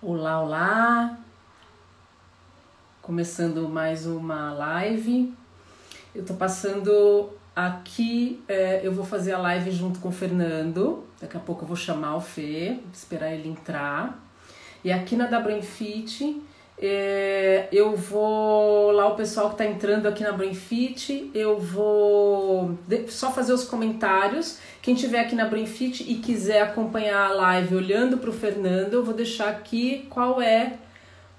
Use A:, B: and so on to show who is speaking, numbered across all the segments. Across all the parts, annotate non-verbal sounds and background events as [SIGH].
A: Olá, olá! Começando mais uma live. Eu tô passando aqui, é, eu vou fazer a live junto com o Fernando. Daqui a pouco eu vou chamar o Fê, esperar ele entrar. E aqui na da Brainfit, é, eu vou lá o pessoal que está entrando aqui na Brainfit, eu vou só fazer os comentários. Quem tiver aqui na Brainfit e quiser acompanhar a live olhando para o Fernando, eu vou deixar aqui qual é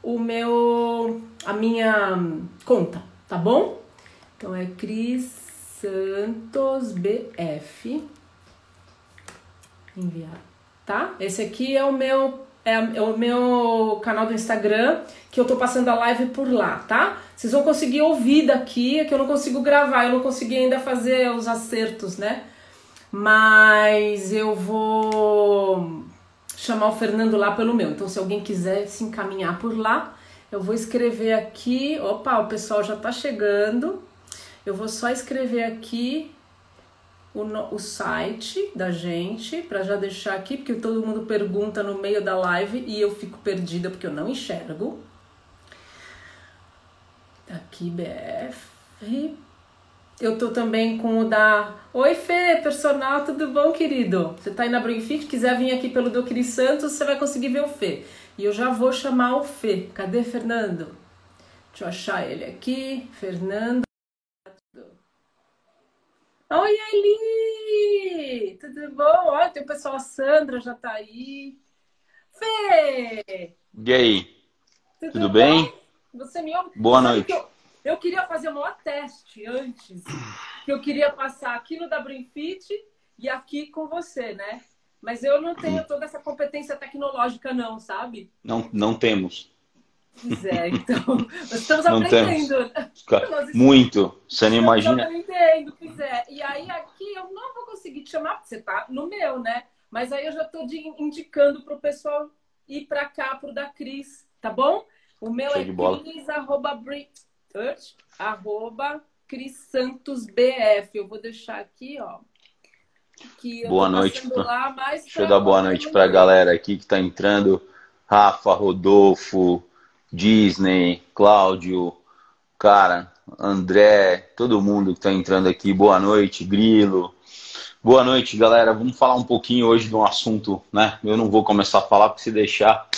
A: o meu a minha conta, tá bom? Então é Cris Santos BF enviar, tá? Esse aqui é o meu é, é o meu canal do Instagram, que eu tô passando a live por lá, tá? Vocês vão conseguir ouvir daqui, é que eu não consigo gravar, eu não consegui ainda fazer os acertos, né? Mas eu vou chamar o Fernando lá pelo meu. Então, se alguém quiser se encaminhar por lá, eu vou escrever aqui. Opa, o pessoal já tá chegando. Eu vou só escrever aqui o, o site da gente para já deixar aqui, porque todo mundo pergunta no meio da live e eu fico perdida porque eu não enxergo. Aqui, BF. Eu tô também com o da. Oi, Fê, personal, tudo bom, querido? Você tá aí na Brainfit, quiser vir aqui pelo do Santos, você vai conseguir ver o Fê. E eu já vou chamar o Fê. Cadê Fernando? Deixa eu achar ele aqui. Fernando. Oi, Eli! Tudo bom? Olha, tem o pessoal, a Sandra já tá aí. Fê!
B: E aí? Tudo, Tudo bem?
A: Você me ouve?
B: Boa noite.
A: Eu, eu, queria fazer um maior teste antes. Que eu queria passar aqui no da Fit e aqui com você, né? Mas eu não tenho toda essa competência tecnológica, não, sabe?
B: Não, não temos.
A: Pois é, então, nós estamos não aprendendo.
B: Temos. Muito, você não imagina.
A: Estamos aprendendo, pois é. E aí aqui eu não vou conseguir te chamar, porque você tá no meu, né? Mas aí eu já estou indicando para o pessoal ir para cá, para o da Cris, tá bom? O meu Show é cris, arroba, arroba Cris Santos BF. Eu vou deixar aqui, ó.
B: Boa noite. Lá, Deixa eu dar boa noite para a galera aqui que está entrando. Rafa, Rodolfo, Disney, Cláudio, cara, André, todo mundo que está entrando aqui, boa noite, Grilo. Boa noite, galera. Vamos falar um pouquinho hoje de um assunto, né? Eu não vou começar a falar porque se deixar,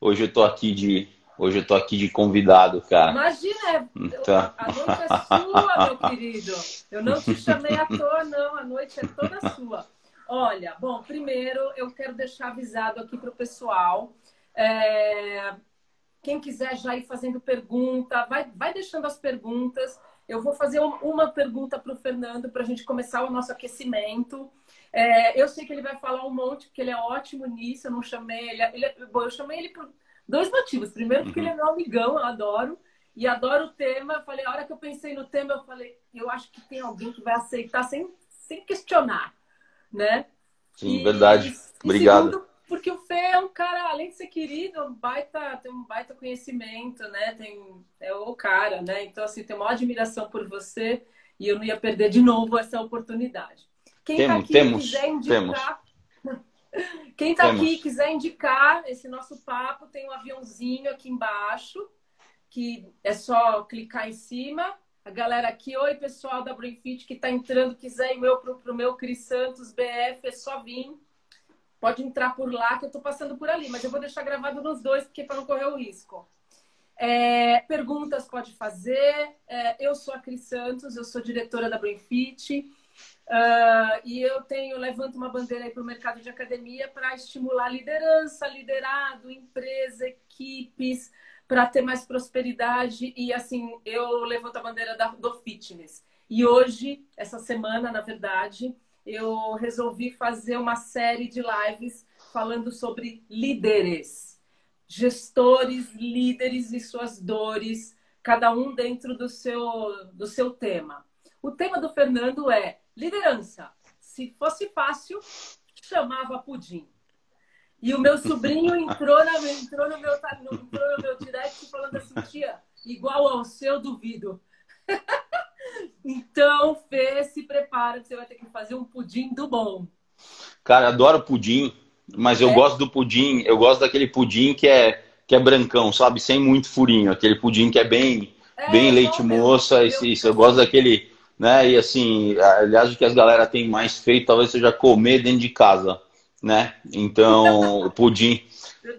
B: hoje eu tô aqui de hoje eu tô aqui de convidado, cara.
A: Imagina, então... a noite é sua, meu [LAUGHS] querido. Eu não te chamei à toa, não. A noite é toda sua. Olha, bom, primeiro eu quero deixar avisado aqui para o pessoal. É, quem quiser já ir fazendo pergunta, vai, vai deixando as perguntas. Eu vou fazer uma pergunta para o Fernando para a gente começar o nosso aquecimento. É, eu sei que ele vai falar um monte, porque ele é ótimo nisso. Eu não chamei ele. ele bom, eu chamei ele por dois motivos. Primeiro, porque uhum. ele é meu amigão, eu adoro. E adoro o tema. Eu falei, a hora que eu pensei no tema, eu falei, eu acho que tem alguém que vai aceitar sem, sem questionar, né?
B: Sim, e, verdade. Obrigado. Segundo,
A: porque o Fê é um cara, além de ser querido, um baita, tem um baita conhecimento, né? Tem, é o cara, né? Então, assim, tenho uma admiração por você e eu não ia perder de novo essa oportunidade. Quem está aqui
B: temos,
A: quiser indicar. Temos. [LAUGHS] Quem está aqui quiser indicar esse nosso papo, tem um aviãozinho aqui embaixo, que é só clicar em cima. A galera aqui, oi pessoal da Brainfit que está entrando, quiser ir meu, para o meu Cris Santos BF, é só vir Pode entrar por lá, que eu estou passando por ali, mas eu vou deixar gravado nos dois, porque para não correr o risco. É, perguntas pode fazer. É, eu sou a Cris Santos, eu sou diretora da Brainfit. Uh, e eu tenho, levanto uma bandeira para o mercado de academia para estimular liderança, liderado, empresa, equipes, para ter mais prosperidade. E assim, eu levanto a bandeira da, do fitness. E hoje, essa semana, na verdade, eu resolvi fazer uma série de lives falando sobre líderes, gestores, líderes e suas dores, cada um dentro do seu, do seu tema. O tema do Fernando é liderança. Se fosse fácil, chamava pudim. E o meu sobrinho [LAUGHS] entrou, na, entrou, no, meu, entrou no meu direct falando assim, tia, igual ao seu, duvido. [LAUGHS] Então, Fê, se prepara que você vai ter que fazer um pudim do bom.
B: Cara, adoro pudim, mas eu é? gosto do pudim, eu gosto daquele pudim que é que é brancão, sabe? Sem muito furinho. Aquele pudim que é bem, é, bem leite moça. Isso, isso, eu gosto daquele, né? E assim, aliás, o que as galera tem mais feito talvez seja comer dentro de casa, né? Então, o pudim.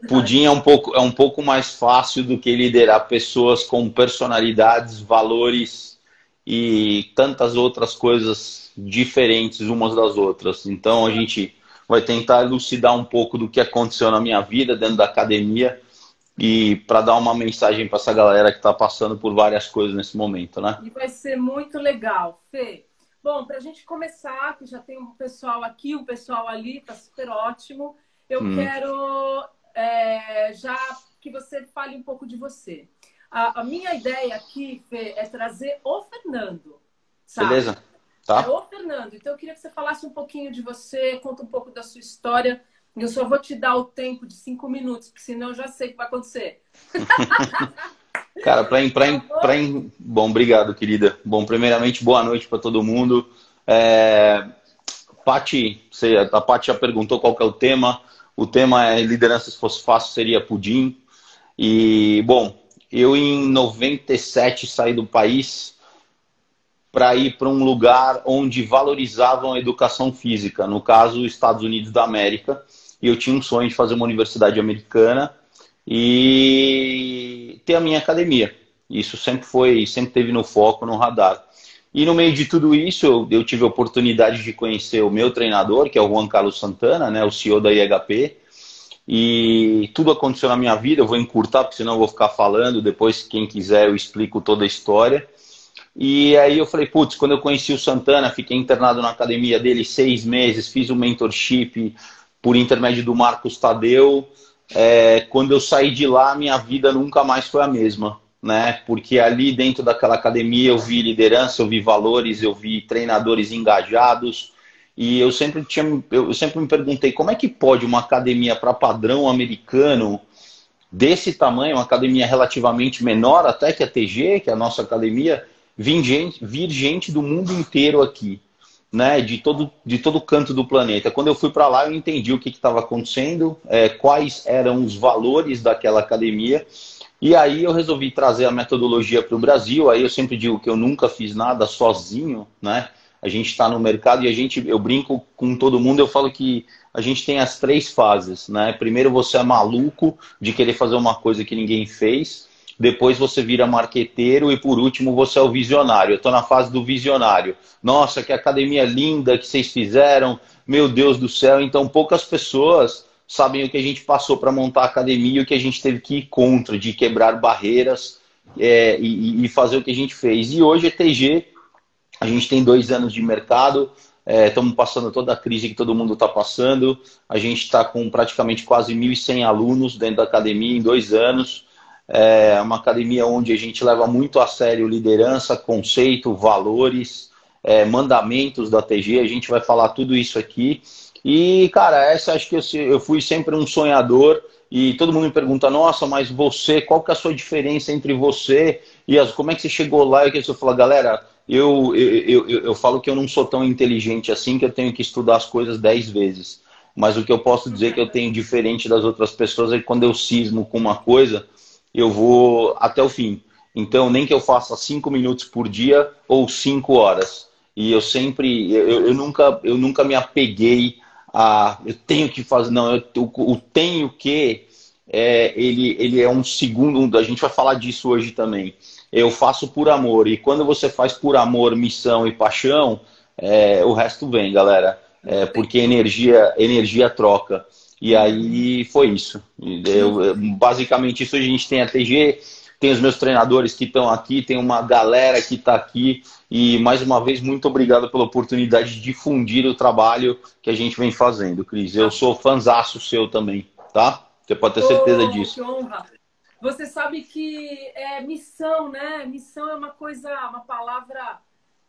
B: Pudim é um, pouco, é um pouco mais fácil do que liderar pessoas com personalidades, valores e tantas outras coisas diferentes umas das outras. Então a gente vai tentar elucidar um pouco do que aconteceu na minha vida dentro da academia e para dar uma mensagem para essa galera que está passando por várias coisas nesse momento, né?
A: E vai ser muito legal, Fê. Bom, para a gente começar, que já tem um pessoal aqui, um pessoal ali, tá super ótimo. Eu hum. quero é, já que você fale um pouco de você. A, a, minha ideia aqui, Fê, é trazer o Fernando. Sabe?
B: Beleza. Tá.
A: É o Fernando. Então eu queria que você falasse um pouquinho de você, conta um pouco da sua história. Eu só vou te dar o tempo de cinco minutos, porque senão eu já sei o que vai acontecer. [LAUGHS]
B: Cara, para pra, pra, Bom, obrigado, querida. Bom, primeiramente, boa noite para todo mundo. É... Pati, você, a Paty já perguntou qual que é o tema. O tema é liderança se fosse fácil seria pudim. E, bom, eu em 97 saí do país para ir para um lugar onde valorizavam a educação física, no caso, Estados Unidos da América. E eu tinha um sonho de fazer uma universidade americana e ter a minha academia. Isso sempre foi, sempre teve no foco, no radar. E no meio de tudo isso, eu, tive a oportunidade de conhecer o meu treinador, que é o Juan Carlos Santana, né, o CEO da IHP. E tudo aconteceu na minha vida, eu vou encurtar, porque senão eu vou ficar falando. Depois, quem quiser, eu explico toda a história. E aí eu falei, putz, quando eu conheci o Santana, fiquei internado na academia dele seis meses, fiz um mentorship por intermédio do Marcos Tadeu. É, quando eu saí de lá, minha vida nunca mais foi a mesma, né? Porque ali dentro daquela academia eu vi liderança, eu vi valores, eu vi treinadores engajados. E eu sempre tinha, eu sempre me perguntei como é que pode uma academia para padrão americano desse tamanho, uma academia relativamente menor até que a TG, que é a nossa academia, vir gente, vir gente do mundo inteiro aqui, né? De todo, de todo canto do planeta. Quando eu fui para lá, eu entendi o que estava acontecendo, é, quais eram os valores daquela academia. E aí eu resolvi trazer a metodologia para o Brasil. Aí eu sempre digo que eu nunca fiz nada sozinho, né? A gente está no mercado e a gente, eu brinco com todo mundo, eu falo que a gente tem as três fases, né? Primeiro você é maluco de querer fazer uma coisa que ninguém fez depois você vira marqueteiro e por último você é o visionário. Eu estou na fase do visionário. Nossa, que academia linda que vocês fizeram, meu Deus do céu. Então poucas pessoas sabem o que a gente passou para montar a academia o que a gente teve que ir contra, de quebrar barreiras é, e, e, fazer o que a gente fez. E hoje a TG, a gente tem dois anos de mercado, estamos é, passando toda a crise que todo mundo está passando. A gente está com praticamente quase 1.100 alunos dentro da academia em dois anos. É uma academia onde a gente leva muito a sério liderança, conceito, valores, é, mandamentos da TG. A gente vai falar tudo isso aqui. E, cara, essa acho que eu, eu fui sempre um sonhador. E todo mundo me pergunta, nossa, mas você, qual que é a sua diferença entre você e as, como é que você chegou lá? E que eu falo, galera, eu, eu, eu, eu falo que eu não sou tão inteligente assim que eu tenho que estudar as coisas dez vezes. Mas o que eu posso dizer que eu tenho diferente das outras pessoas é que quando eu cismo com uma coisa, eu vou até o fim. Então, nem que eu faça cinco minutos por dia ou cinco horas. E eu sempre, eu, eu nunca, eu nunca me apeguei a, eu tenho que fazer, não, eu, o, tenho que, é, ele, ele é um segundo, a gente vai falar disso hoje também. Eu faço por amor. E quando você faz por amor, missão e paixão, é, o resto vem, galera. É, porque energia, energia troca. E aí foi isso. Eu, basicamente, isso a gente tem a TG, tem os meus treinadores que estão aqui, tem uma galera que está aqui. E mais uma vez, muito obrigado pela oportunidade de difundir o trabalho que a gente vem fazendo, Cris. Eu sou fãzaço seu também, tá? Você pode ter certeza oh, disso.
A: Que honra. Você sabe que é missão, né? Missão é uma coisa, uma palavra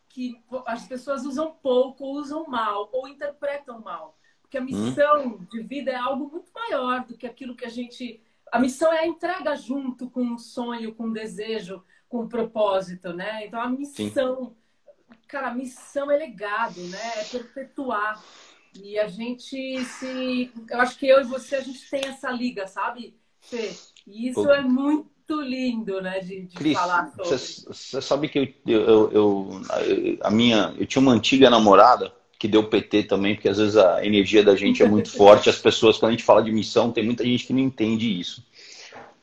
A: que as pessoas usam pouco, usam mal ou interpretam mal. Porque a hum. missão hum. de vida é algo muito maior do que aquilo que a gente. A missão é a entrega junto com um sonho, com um desejo, com um propósito, né? Então a missão, Sim. cara, a missão é legado, né? É perpetuar. E a gente se. Eu acho que eu e você, a gente tem essa liga, sabe? Fê, isso é muito lindo, né, de, de Cris, falar sobre.
B: Você sabe que eu, eu, eu, a minha, eu tinha uma antiga namorada que deu PT também, porque às vezes a energia da gente é muito [LAUGHS] forte. As pessoas, quando a gente fala de missão, tem muita gente que não entende isso.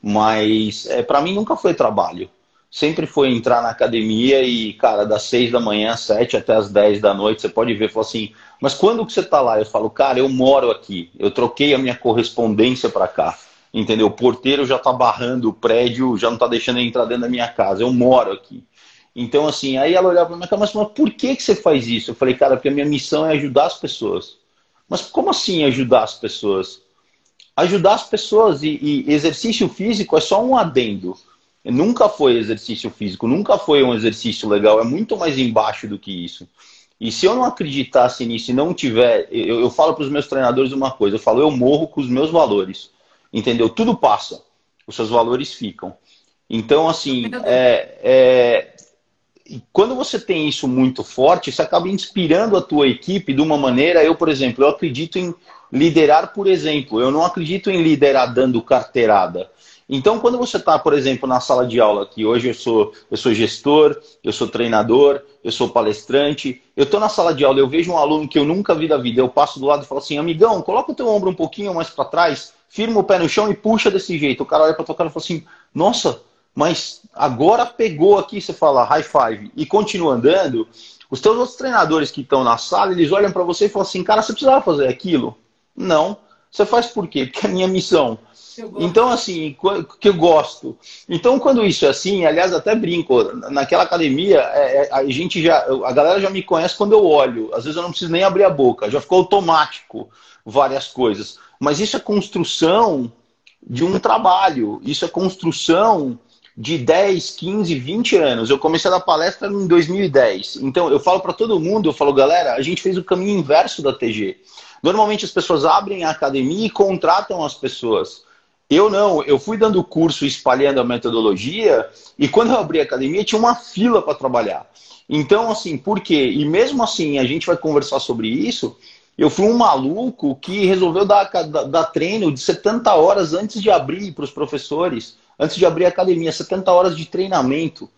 B: Mas é, para mim nunca foi trabalho. Sempre foi entrar na academia e, cara, das seis da manhã às sete até as dez da noite, você pode ver, falar assim, mas quando que você tá lá? Eu falo, cara, eu moro aqui, eu troquei a minha correspondência para cá. Entendeu? O porteiro já tá barrando o prédio, já não tá deixando eu entrar dentro da minha casa. Eu moro aqui. Então, assim, aí ela olhava para mim, mas, mas por que, que você faz isso? Eu falei, cara, porque a minha missão é ajudar as pessoas. Mas como assim ajudar as pessoas? Ajudar as pessoas e, e exercício físico é só um adendo. Nunca foi exercício físico, nunca foi um exercício legal, é muito mais embaixo do que isso. E se eu não acreditasse nisso e não tiver, eu, eu falo para os meus treinadores uma coisa, eu falo, eu morro com os meus valores. Entendeu? Tudo passa, os seus valores ficam. Então, assim, é, é, quando você tem isso muito forte, você acaba inspirando a tua equipe de uma maneira. Eu, por exemplo, eu acredito em liderar por exemplo. Eu não acredito em liderar dando carteirada. Então, quando você está, por exemplo, na sala de aula, que hoje eu sou, eu sou gestor, eu sou treinador, eu sou palestrante, eu estou na sala de aula, eu vejo um aluno que eu nunca vi da vida, eu passo do lado e falo assim, amigão, coloca o teu ombro um pouquinho mais para trás, firma o pé no chão e puxa desse jeito. O cara olha para tua cara e fala assim, nossa, mas agora pegou aqui, você fala high five e continua andando, os teus outros treinadores que estão na sala, eles olham para você e falam assim, cara, você precisava fazer aquilo? Não. Você faz por quê? Porque é minha missão. Então, assim, que eu gosto. Então, quando isso é assim, aliás, até brinco, naquela academia, é, é, a gente já, a galera já me conhece quando eu olho. Às vezes eu não preciso nem abrir a boca, já ficou automático várias coisas. Mas isso é construção de um trabalho, isso é construção de 10, 15, 20 anos. Eu comecei a dar palestra em 2010. Então, eu falo para todo mundo, eu falo, galera, a gente fez o caminho inverso da TG. Normalmente as pessoas abrem a academia e contratam as pessoas. Eu não, eu fui dando curso espalhando a metodologia e quando eu abri a academia tinha uma fila para trabalhar. Então, assim, por quê? E mesmo assim, a gente vai conversar sobre isso. Eu fui um maluco que resolveu dar, dar, treino de 70 horas antes de abrir para os professores antes de abrir a academia, 70 horas de treinamento.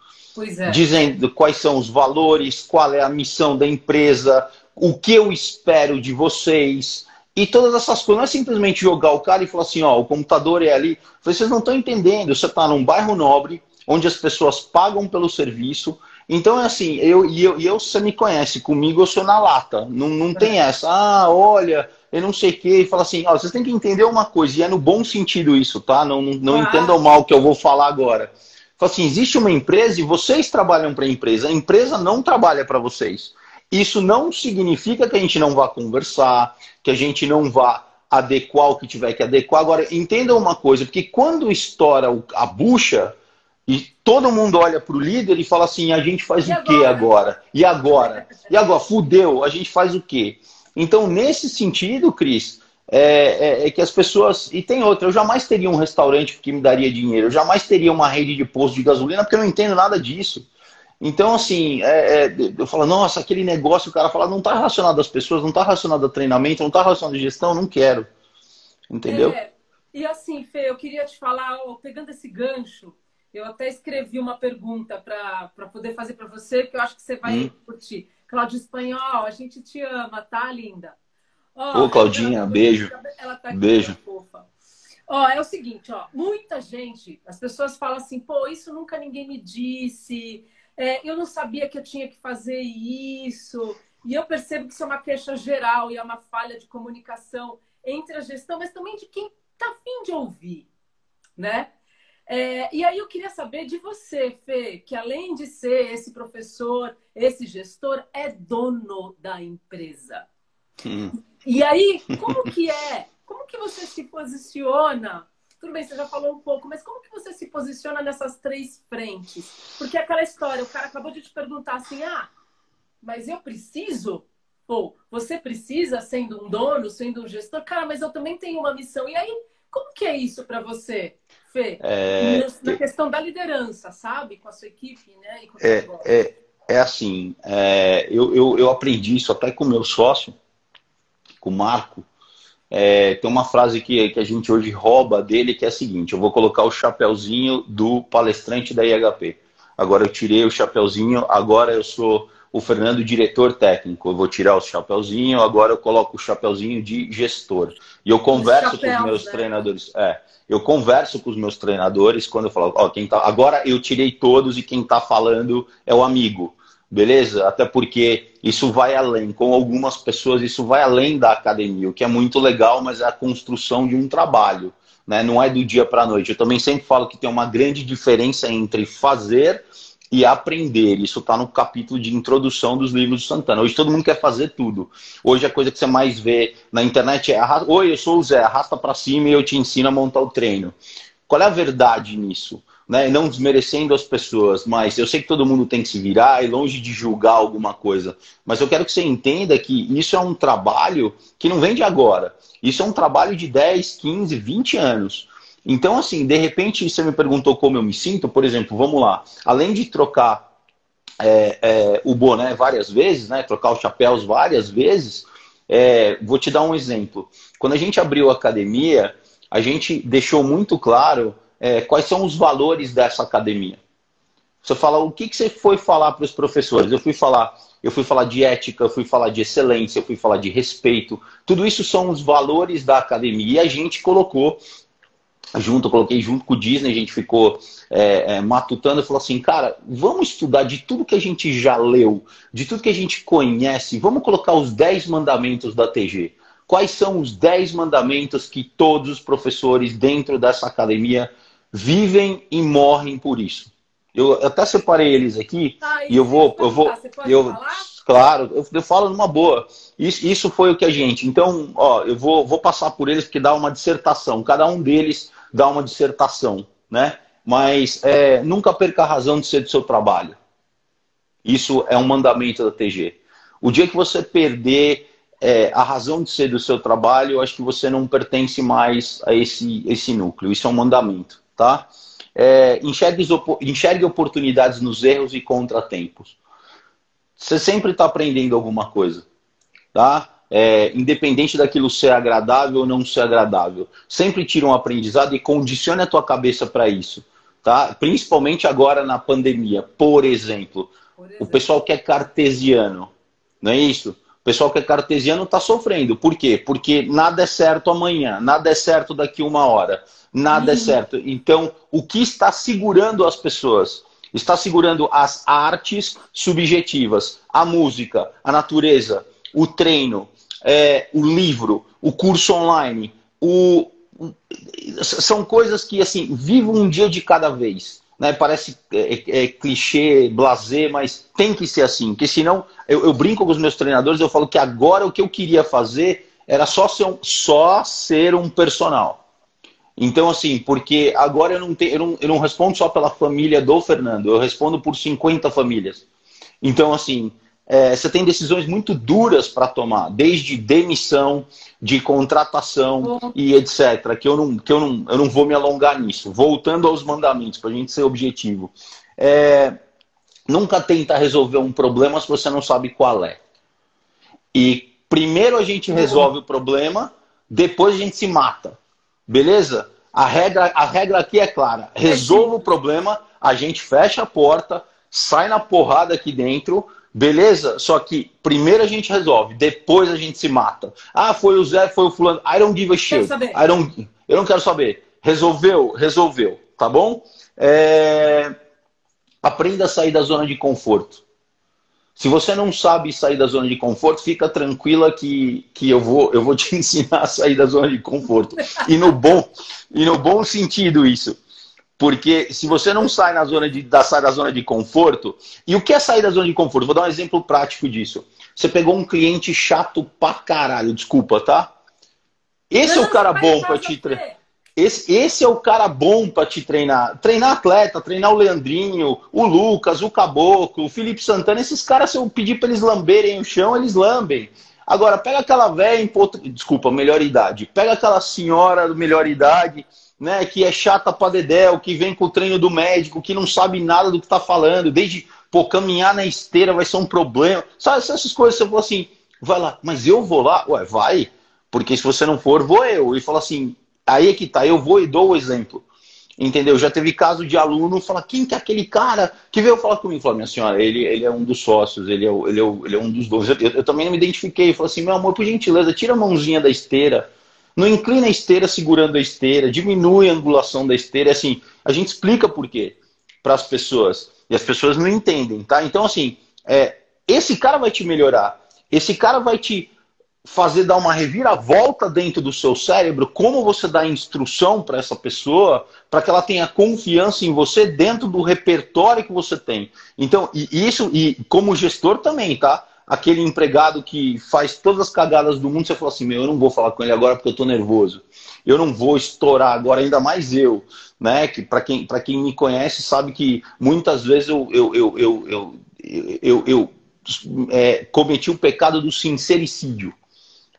B: É. Dizendo quais são os valores, qual é a missão da empresa, o que eu espero de vocês. E todas essas coisas, não é simplesmente jogar o cara e falar assim, ó, o computador é ali. Vocês não estão entendendo, você está num bairro nobre, onde as pessoas pagam pelo serviço. Então é assim, eu e eu, eu, você me conhece, comigo eu sou na lata. Não, não tem é. essa, ah, olha, eu não sei o quê, e fala assim, ó, vocês têm que entender uma coisa, e é no bom sentido isso, tá? Não, não, não ah. entendam mal o que eu vou falar agora. Fala assim, existe uma empresa e vocês trabalham para a empresa, a empresa não trabalha para vocês. Isso não significa que a gente não vá conversar, que a gente não vá adequar o que tiver que adequar. Agora, entendam uma coisa, porque quando estoura a bucha, e todo mundo olha para o líder e fala assim: a gente faz e o quê agora? E agora? E agora? Fudeu, a gente faz o quê? Então, nesse sentido, Cris, é, é, é, que as pessoas. E tem outra, eu jamais teria um restaurante que me daria dinheiro, eu jamais teria uma rede de posto de gasolina, porque eu não entendo nada disso. Então, assim, é, é, eu falo, nossa, aquele negócio, o cara fala, não está relacionado às pessoas, não está relacionado a treinamento, não está relacionado à gestão, não quero. Entendeu?
A: É, e assim, Fê, eu queria te falar, pegando esse gancho, eu até escrevi uma pergunta para poder fazer para você, que eu acho que você vai hum. curtir. Cláudia Espanhol, a gente te ama, tá, linda?
B: Ó, Ô, Claudinha, ela, beijo. Ela tá aqui, beijo.
A: Fofa. Ó, é o seguinte, ó, muita gente, as pessoas falam assim, pô, isso nunca ninguém me disse, é, eu não sabia que eu tinha que fazer isso. E eu percebo que isso é uma queixa geral e é uma falha de comunicação entre a gestão, mas também de quem tá afim de ouvir, né? É, e aí eu queria saber de você, Fê, que além de ser esse professor, esse gestor, é dono da empresa. Hum. E aí, como que é? Como que você se posiciona? Tudo bem, você já falou um pouco, mas como que você se posiciona nessas três frentes? Porque aquela história, o cara acabou de te perguntar assim, ah, mas eu preciso? Ou você precisa, sendo um dono, sendo um gestor? Cara, mas eu também tenho uma missão. E aí, como que é isso para você? Fê, é, na questão da liderança, sabe? Com a sua equipe, né?
B: é, é, é assim, é, eu, eu, eu aprendi isso até com o meu sócio, com o Marco, é, tem uma frase que, que a gente hoje rouba dele que é a seguinte: eu vou colocar o chapéuzinho do palestrante da IHP. Agora eu tirei o chapéuzinho, agora eu sou o Fernando diretor técnico. Eu vou tirar o chapéuzinho, agora eu coloco o chapéuzinho de gestor. E eu converso chapéus, com os meus né? treinadores. É, eu converso com os meus treinadores quando eu falo, ó, quem tá, agora eu tirei todos e quem está falando é o amigo. Beleza? Até porque isso vai além. Com algumas pessoas, isso vai além da academia, o que é muito legal, mas é a construção de um trabalho. Né? Não é do dia para a noite. Eu também sempre falo que tem uma grande diferença entre fazer e aprender. Isso está no capítulo de introdução dos livros do Santana. Hoje todo mundo quer fazer tudo. Hoje a coisa que você mais vê na internet é: Oi, eu sou o Zé, arrasta para cima e eu te ensino a montar o treino. Qual é a verdade nisso? Né? Não desmerecendo as pessoas, mas eu sei que todo mundo tem que se virar e longe de julgar alguma coisa. Mas eu quero que você entenda que isso é um trabalho que não vem de agora. Isso é um trabalho de 10, 15, 20 anos. Então, assim, de repente você me perguntou como eu me sinto, por exemplo, vamos lá, além de trocar é, é, o boné várias vezes, né, trocar os chapéus várias vezes, é, vou te dar um exemplo. Quando a gente abriu a academia, a gente deixou muito claro é, quais são os valores dessa academia. Você fala, o que, que você foi falar para os professores? Eu fui falar, eu fui falar de ética, eu fui falar de excelência, eu fui falar de respeito. Tudo isso são os valores da academia e a gente colocou junto, eu coloquei junto com o Disney, a gente ficou é, é, matutando e falou assim, cara, vamos estudar de tudo que a gente já leu, de tudo que a gente conhece, vamos colocar os 10 mandamentos da TG. Quais são os 10 mandamentos que todos os professores dentro dessa academia vivem e morrem por isso? Eu até separei eles aqui ah, e eu vou, eu vou, eu, claro, eu, eu, falo numa boa. Isso, isso foi o que a gente. Então, ó, eu vou, vou passar por eles porque dá uma dissertação. Cada um deles dar uma dissertação, né? Mas é, nunca perca a razão de ser do seu trabalho. Isso é um mandamento da TG. O dia que você perder é, a razão de ser do seu trabalho, eu acho que você não pertence mais a esse, esse núcleo. Isso é um mandamento, tá? É, enxergue, enxergue oportunidades nos erros e contratempos. Você sempre está aprendendo alguma coisa, tá? é, independente daquilo ser agradável ou não ser agradável. Sempre tira um aprendizado e condicione a tua cabeça para isso. Tá? Principalmente agora na pandemia. Por exemplo, Por exemplo, o pessoal que é cartesiano, não é isso? O pessoal que é cartesiano está sofrendo. Por quê? Porque nada é certo amanhã, nada é certo daqui uma hora, nada é certo. Então, o que está segurando as pessoas? Está segurando as artes subjetivas, a música, a natureza, o treino, é, o livro, o curso online, o, são coisas que, assim, vivo um dia de cada vez. Né? Parece é, é, é, clichê, blazer, mas tem que ser assim. Porque senão, eu, eu, brinco com os meus treinadores, eu falo que agora o que eu queria fazer era só ser um, só ser um personal. Então, assim, porque agora eu não, tenho, eu, não, eu não respondo só pela família do Fernando, eu respondo por 50 famílias. Então, assim, é, você tem decisões muito duras para tomar, desde demissão, de contratação e etc. Que eu não, que eu não, eu não vou me alongar nisso. Voltando aos mandamentos, para a gente ser objetivo. É, nunca tenta resolver um problema se você não sabe qual é. E primeiro a gente resolve o problema, depois a gente se mata. Beleza? A regra, a regra aqui é clara. Resolva o problema, a gente fecha a porta, sai na porrada aqui dentro Beleza? Só que primeiro a gente resolve, depois a gente se mata. Ah, foi o Zé, foi o fulano. I don't give a shit. I don't, eu não quero saber. Resolveu? Resolveu. Tá bom? É... Aprenda a sair da zona de conforto. Se você não sabe sair da zona de conforto, fica tranquila que, que eu, vou, eu vou te [LAUGHS] ensinar a sair da zona de conforto. E no bom, e no bom sentido isso. Porque se você não sai, na zona de, da, sai da zona de conforto, e o que é sair da zona de conforto? Vou dar um exemplo prático disso. Você pegou um cliente chato pra caralho, desculpa, tá? Esse é o cara bom para te treinar. Esse, esse é o cara bom para te treinar. Treinar atleta, treinar o Leandrinho, o Lucas, o Caboclo, o Felipe Santana. Esses caras, se eu pedir para eles lamberem o chão, eles lambem. Agora, pega aquela velha, desculpa, melhor idade. Pega aquela senhora melhor idade né, que é chata pra dedéu, que vem com o treino do médico, que não sabe nada do que tá falando, desde, pô, caminhar na esteira vai ser um problema. Sabe, essas coisas, você falou assim, vai lá, mas eu vou lá? Ué, vai. Porque se você não for, vou eu. E fala assim, aí é que tá, eu vou e dou o exemplo. Entendeu? Já teve caso de aluno falar, quem que é aquele cara que veio falar comigo? Falou, minha senhora, ele, ele é um dos sócios, ele é, ele é, ele é um dos dois. Eu, eu, também não me identifiquei. Falei assim, meu amor, por gentileza, tira a mãozinha da esteira. Não inclina a esteira segurando a esteira, diminui a angulação da esteira. Assim, a gente explica por quê para as pessoas. E as pessoas não entendem, tá? Então, assim, é, esse cara vai te melhorar. Esse cara vai te fazer dar uma reviravolta dentro do seu cérebro, como você dá instrução para essa pessoa, para que ela tenha confiança em você dentro do repertório que você tem. Então, e isso, e como gestor também, tá? Aquele empregado que faz todas as cagadas do mundo, você fala assim, meu, eu não vou falar com ele agora porque eu tô nervoso. Eu não vou estourar agora, ainda mais eu. Né? Que para quem, quem me conhece sabe que muitas vezes eu, eu, eu, eu, eu, eu, eu é, cometi o pecado do sincericídio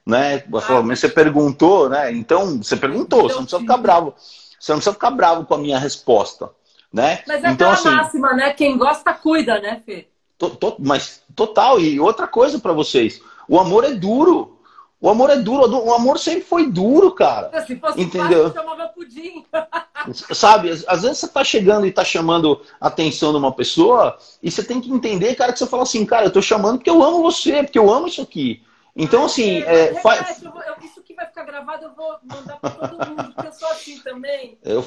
B: né? Ah, mas você perguntou, né? Então, você perguntou, você não precisa ficar bravo. Você não precisa ficar bravo com a minha resposta, né?
A: Mas é
B: então,
A: assim, máxima, né? Quem gosta, cuida, né, Fê?
B: To, to, mas total, e outra coisa para vocês, o amor é duro. O amor é duro, o amor sempre foi duro, cara.
A: Se fosse Entendeu? Fácil, chamava pudim.
B: Sabe, às vezes você tá chegando e tá chamando a atenção de uma pessoa, e você tem que entender, cara, que você fala assim, cara, eu tô chamando porque eu amo você, porque eu amo isso aqui. Então, assim. É,
A: é, faz... eu vou, eu, isso que vai ficar gravado, eu vou mandar para todo mundo, porque eu sou assim também. Eu,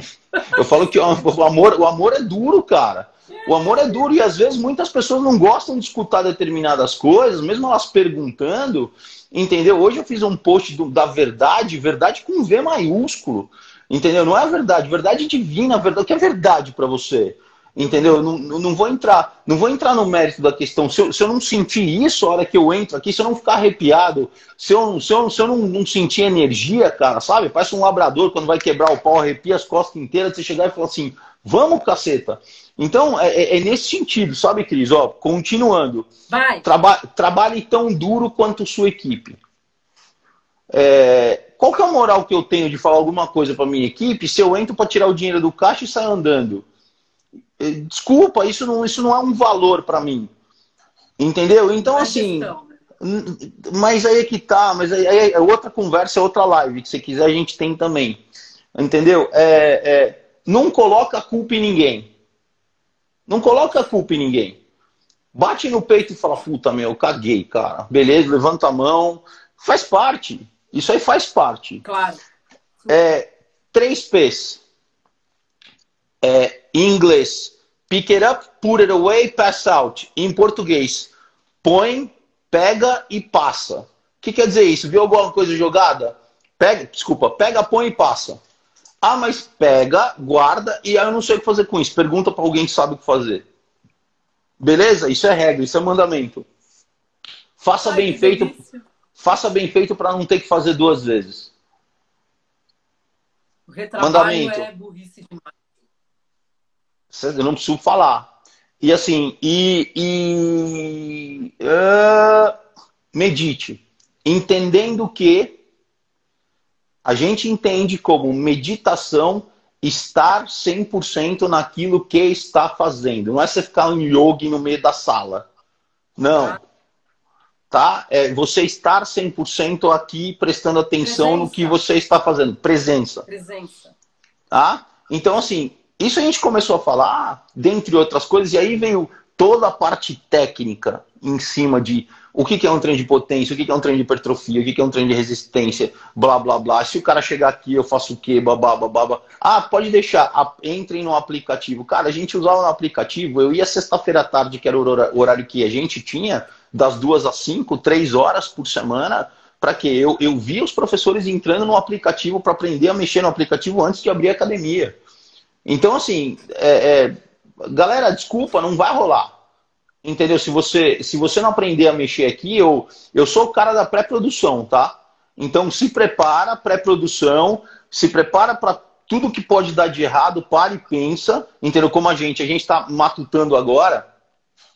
A: [LAUGHS]
B: eu falo que o amor, o amor é duro, cara. O amor é duro e às vezes muitas pessoas não gostam de escutar determinadas coisas, mesmo elas perguntando. Entendeu? Hoje eu fiz um post do, da verdade, verdade com V maiúsculo. Entendeu? Não é a verdade, verdade divina, verdade. O que é verdade para você? Entendeu? Não, não vou entrar, não vou entrar no mérito da questão. Se eu, se eu não sentir isso a hora que eu entro aqui, se eu não ficar arrepiado, se eu, se eu, se eu não, não sentir energia, cara, sabe? Parece um labrador quando vai quebrar o pau, arrepia as costas inteiras, você chegar e falar assim, vamos, caceta. Então, é, é, é nesse sentido, sabe, Cris? Ó, continuando.
A: Vai.
B: Traba trabalhe tão duro quanto sua equipe. É, qual que é a moral que eu tenho de falar alguma coisa para minha equipe se eu entro para tirar o dinheiro do caixa e saio andando? É, desculpa, isso não, isso não é um valor para mim. Entendeu? Então, é assim. Questão. Mas aí é que tá, mas aí, aí é outra conversa, é outra live, que se quiser a gente tem também. Entendeu? É, é, não coloca a culpa em ninguém. Não coloca a culpa em ninguém. Bate no peito e fala, puta meu, caguei, cara. Beleza, levanta a mão. Faz parte. Isso aí faz parte.
A: Claro.
B: É, três P's. É, em inglês, pick it up, put it away, pass out. Em português, põe, pega e passa. O que quer dizer isso? Viu alguma coisa jogada? Pega, desculpa, pega, põe e passa. Ah, mas pega, guarda e aí eu não sei o que fazer com isso. Pergunta para alguém que sabe o que fazer. Beleza? Isso é regra, isso é mandamento. Faça Ai, bem feito. Delícia. Faça bem feito para não ter que fazer duas vezes.
A: O mandamento. é burrice demais.
B: Eu não preciso falar. E assim, e, e uh, medite, entendendo que a gente entende como meditação estar 100% naquilo que está fazendo. Não é você ficar em yoga no meio da sala. Não. Tá? É você estar 100% aqui prestando atenção Presença. no que você está fazendo. Presença.
A: Presença.
B: Tá? Então, assim, isso a gente começou a falar, dentre outras coisas, e aí veio toda a parte técnica em cima de o que é um trem de potência, o que é um trem de hipertrofia, o que é um trem de resistência, blá blá blá. Se o cara chegar aqui, eu faço o quê? Babá, babá. Ah, pode deixar, entrem no aplicativo. Cara, a gente usava no aplicativo, eu ia sexta-feira à tarde, que era o horário que a gente tinha, das duas às cinco, três horas por semana, para que eu, eu via os professores entrando no aplicativo para aprender a mexer no aplicativo antes de abrir a academia. Então, assim, é, é, galera, desculpa, não vai rolar. Entendeu? Se você, se você não aprender a mexer aqui, eu, eu sou o cara da pré-produção, tá? Então, se prepara, pré-produção, se prepara para tudo que pode dar de errado, para e pensa. Entendeu? Como a gente, a gente está matutando agora,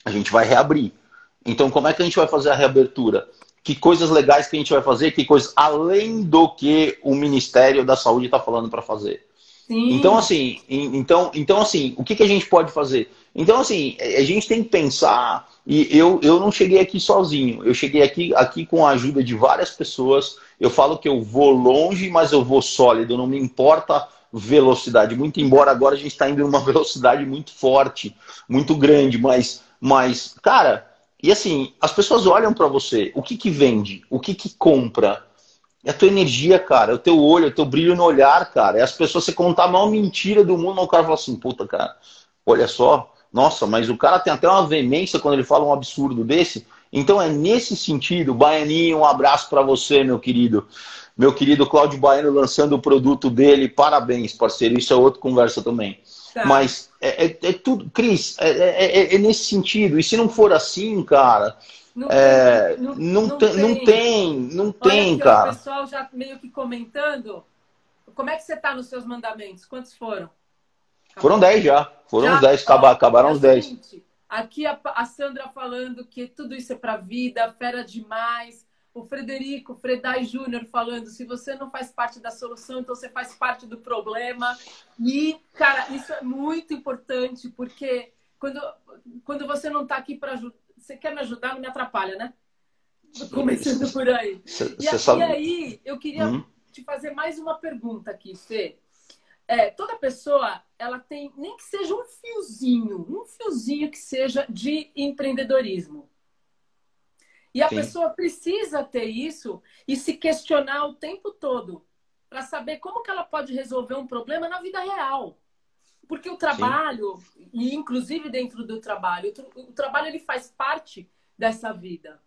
B: a gente vai reabrir. Então, como é que a gente vai fazer a reabertura? Que coisas legais que a gente vai fazer? Que coisas além do que o Ministério da Saúde está falando para fazer? Sim. Então, assim, então, então, assim, o que, que a gente pode fazer? Então, assim, a gente tem que pensar, e eu, eu não cheguei aqui sozinho, eu cheguei aqui, aqui com a ajuda de várias pessoas, eu falo que eu vou longe, mas eu vou sólido, não me importa velocidade. Muito embora agora a gente está indo em uma [LAUGHS] velocidade muito forte, muito grande, mas, mas cara, e assim, as pessoas olham para você, o que que vende, o que que compra, é a tua energia, cara, é o teu olho, é o teu brilho no olhar, cara. É as pessoas, você contar a maior mentira do mundo, o cara fala assim, puta, cara, olha só, nossa, mas o cara tem até uma veemência quando ele fala um absurdo desse. Então é nesse sentido, Baianinho, um abraço para você, meu querido. Meu querido Cláudio Baiano lançando o produto dele, parabéns, parceiro. Isso é outra conversa também. Tá. Mas é, é, é, tudo, Cris, é, é, é, é nesse sentido. E se não for assim, cara, não, é, não, não, não, tem, não tem, não tem, cara.
A: O pessoal já meio que comentando. Como é que você está nos seus mandamentos? Quantos foram?
B: Foram 10 já. Foram já? uns 10, acabaram, os 10.
A: Aqui a, a, Sandra falando que tudo isso é para vida, fera demais. O Frederico, Fredai Júnior falando, se você não faz parte da solução, então você faz parte do problema. E, cara, isso é muito importante, porque quando, quando você não está aqui para ajudar você quer me ajudar, não me atrapalha, né? Começando por aí. Cê, e, sabe... e, aí, eu queria uhum. te fazer mais uma pergunta aqui, Fê. É, toda pessoa, ela tem, nem que seja um fiozinho, um fiozinho que seja de empreendedorismo. E a Sim. pessoa precisa ter isso e se questionar o tempo todo para saber como que ela pode resolver um problema na vida real. Porque o trabalho, Sim. e inclusive dentro do trabalho, o, trabalho ele faz parte dessa vida.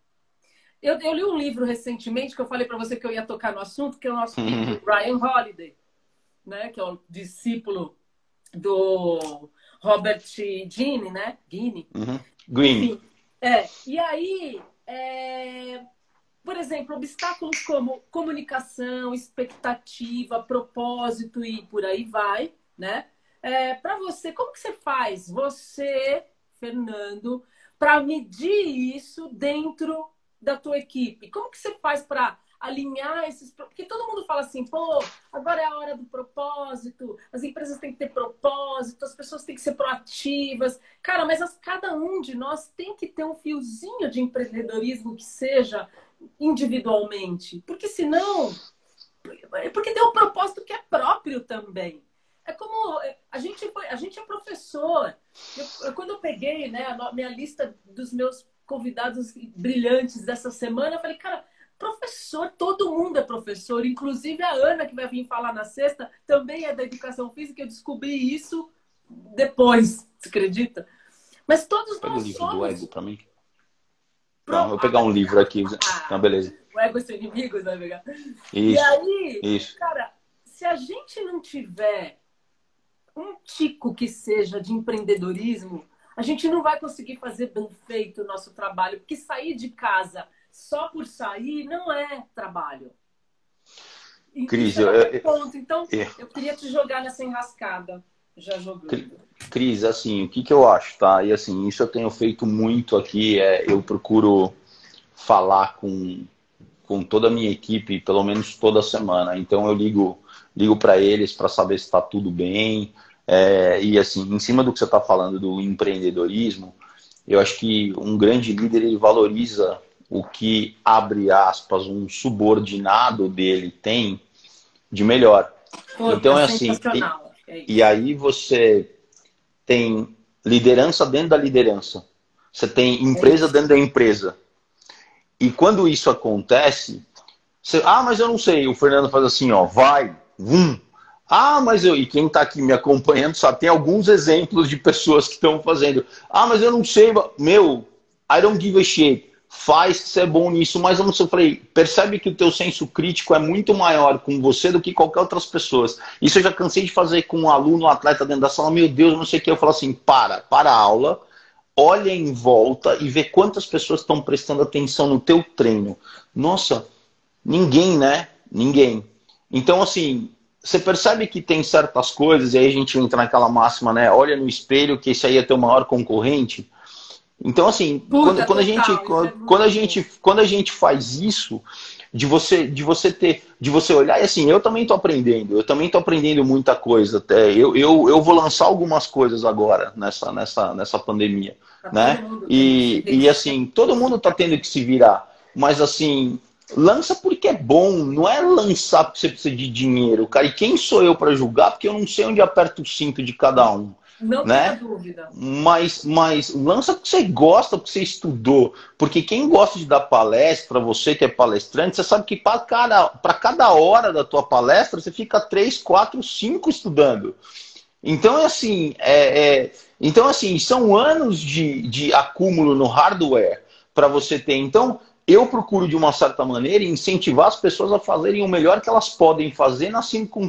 A: Eu, eu li um livro recentemente que eu falei para você que eu ia tocar no assunto, que é o nosso [LAUGHS] uhum. Ryan Holiday, né? que é o discípulo do Robert Gini, né? Gini.
B: Uhum. Green.
A: é. E aí, é... por exemplo, obstáculos como comunicação, expectativa, propósito e por aí vai, né? É, para você, como que você faz, você, Fernando, para medir isso dentro da tua equipe? Como que você faz para alinhar esses... Porque todo mundo fala assim, pô, agora é a hora do propósito, as empresas têm que ter propósito, as pessoas têm que ser proativas. Cara, mas as, cada um de nós tem que ter um fiozinho de empreendedorismo que seja individualmente. Porque senão... Porque tem um propósito que é próprio também. É como é, a gente a gente é professor. Eu, quando eu peguei, né, a minha lista dos meus convidados brilhantes dessa semana, eu falei, cara, professor, todo mundo é professor, inclusive a Ana que vai vir falar na sexta também é da educação física. Eu descobri isso depois, você acredita? Mas todos
B: Pega nós o livro somos. do ego para mim. Não, eu vou pegar um livro aqui. Ah, Não, beleza.
A: O ego é seu inimigo, vai pegar.
B: E aí,
A: isso. cara, se a gente não tiver um tico que seja de empreendedorismo, a gente não vai conseguir fazer bem feito o nosso trabalho, porque sair de casa só por sair não é trabalho.
B: Cris, eu, é
A: ponto. Então, eu, eu queria te jogar nessa enrascada. Já jogando.
B: Cris, assim, o que, que eu acho, tá? E assim, isso eu tenho feito muito aqui, é, eu procuro falar com, com toda a minha equipe, pelo menos toda semana. Então eu ligo, ligo para eles para saber se está tudo bem, é, e assim, em cima do que você está falando do empreendedorismo, eu acho que um grande líder ele valoriza o que, abre aspas, um subordinado dele tem de melhor. Pô, então é assim, e, e aí você tem liderança dentro da liderança. Você tem empresa é dentro da empresa. E quando isso acontece, você, ah, mas eu não sei. O Fernando faz assim, ó, vai, vum, ah, mas eu. E quem está aqui me acompanhando só tem alguns exemplos de pessoas que estão fazendo. Ah, mas eu não sei. Meu, I don't give a shit. Faz é bom nisso, mas sei. Eu falei, percebe que o teu senso crítico é muito maior com você do que qualquer outras pessoas. Isso eu já cansei de fazer com um aluno, um atleta dentro da sala. Meu Deus, não sei o que. Eu falo assim: para, para a aula, olha em volta e vê quantas pessoas estão prestando atenção no teu treino. Nossa, ninguém, né? Ninguém. Então, assim, você percebe que tem certas coisas, e aí a gente entra naquela máxima, né? Olha no espelho que esse aí é teu maior concorrente. Então, assim, Puta, quando, quando, a gente, quando, é quando, a gente, quando a gente faz isso, de você, de você ter, de você olhar, e assim, eu também estou aprendendo, eu também estou aprendendo muita coisa. Até eu, eu, eu vou lançar algumas coisas agora nessa, nessa, nessa pandemia. Tá né? E, e assim, todo mundo está tendo que se virar. Mas assim, lança porque é bom, não é lançar porque você precisa de dinheiro, cara. E quem sou eu para julgar? Porque eu não sei onde aperta o cinto de cada um.
A: Não né? tenha dúvida.
B: Mas, mas lança porque você gosta, porque você estudou. Porque quem gosta de dar palestra, você que é palestrante, você sabe que para cada, cada hora da tua palestra, você fica três, quatro, cinco estudando. Então, é assim, é, é, então, assim, são anos de, de acúmulo no hardware para você ter. Então, eu procuro, de uma certa maneira, incentivar as pessoas a fazerem o melhor que elas podem fazer na,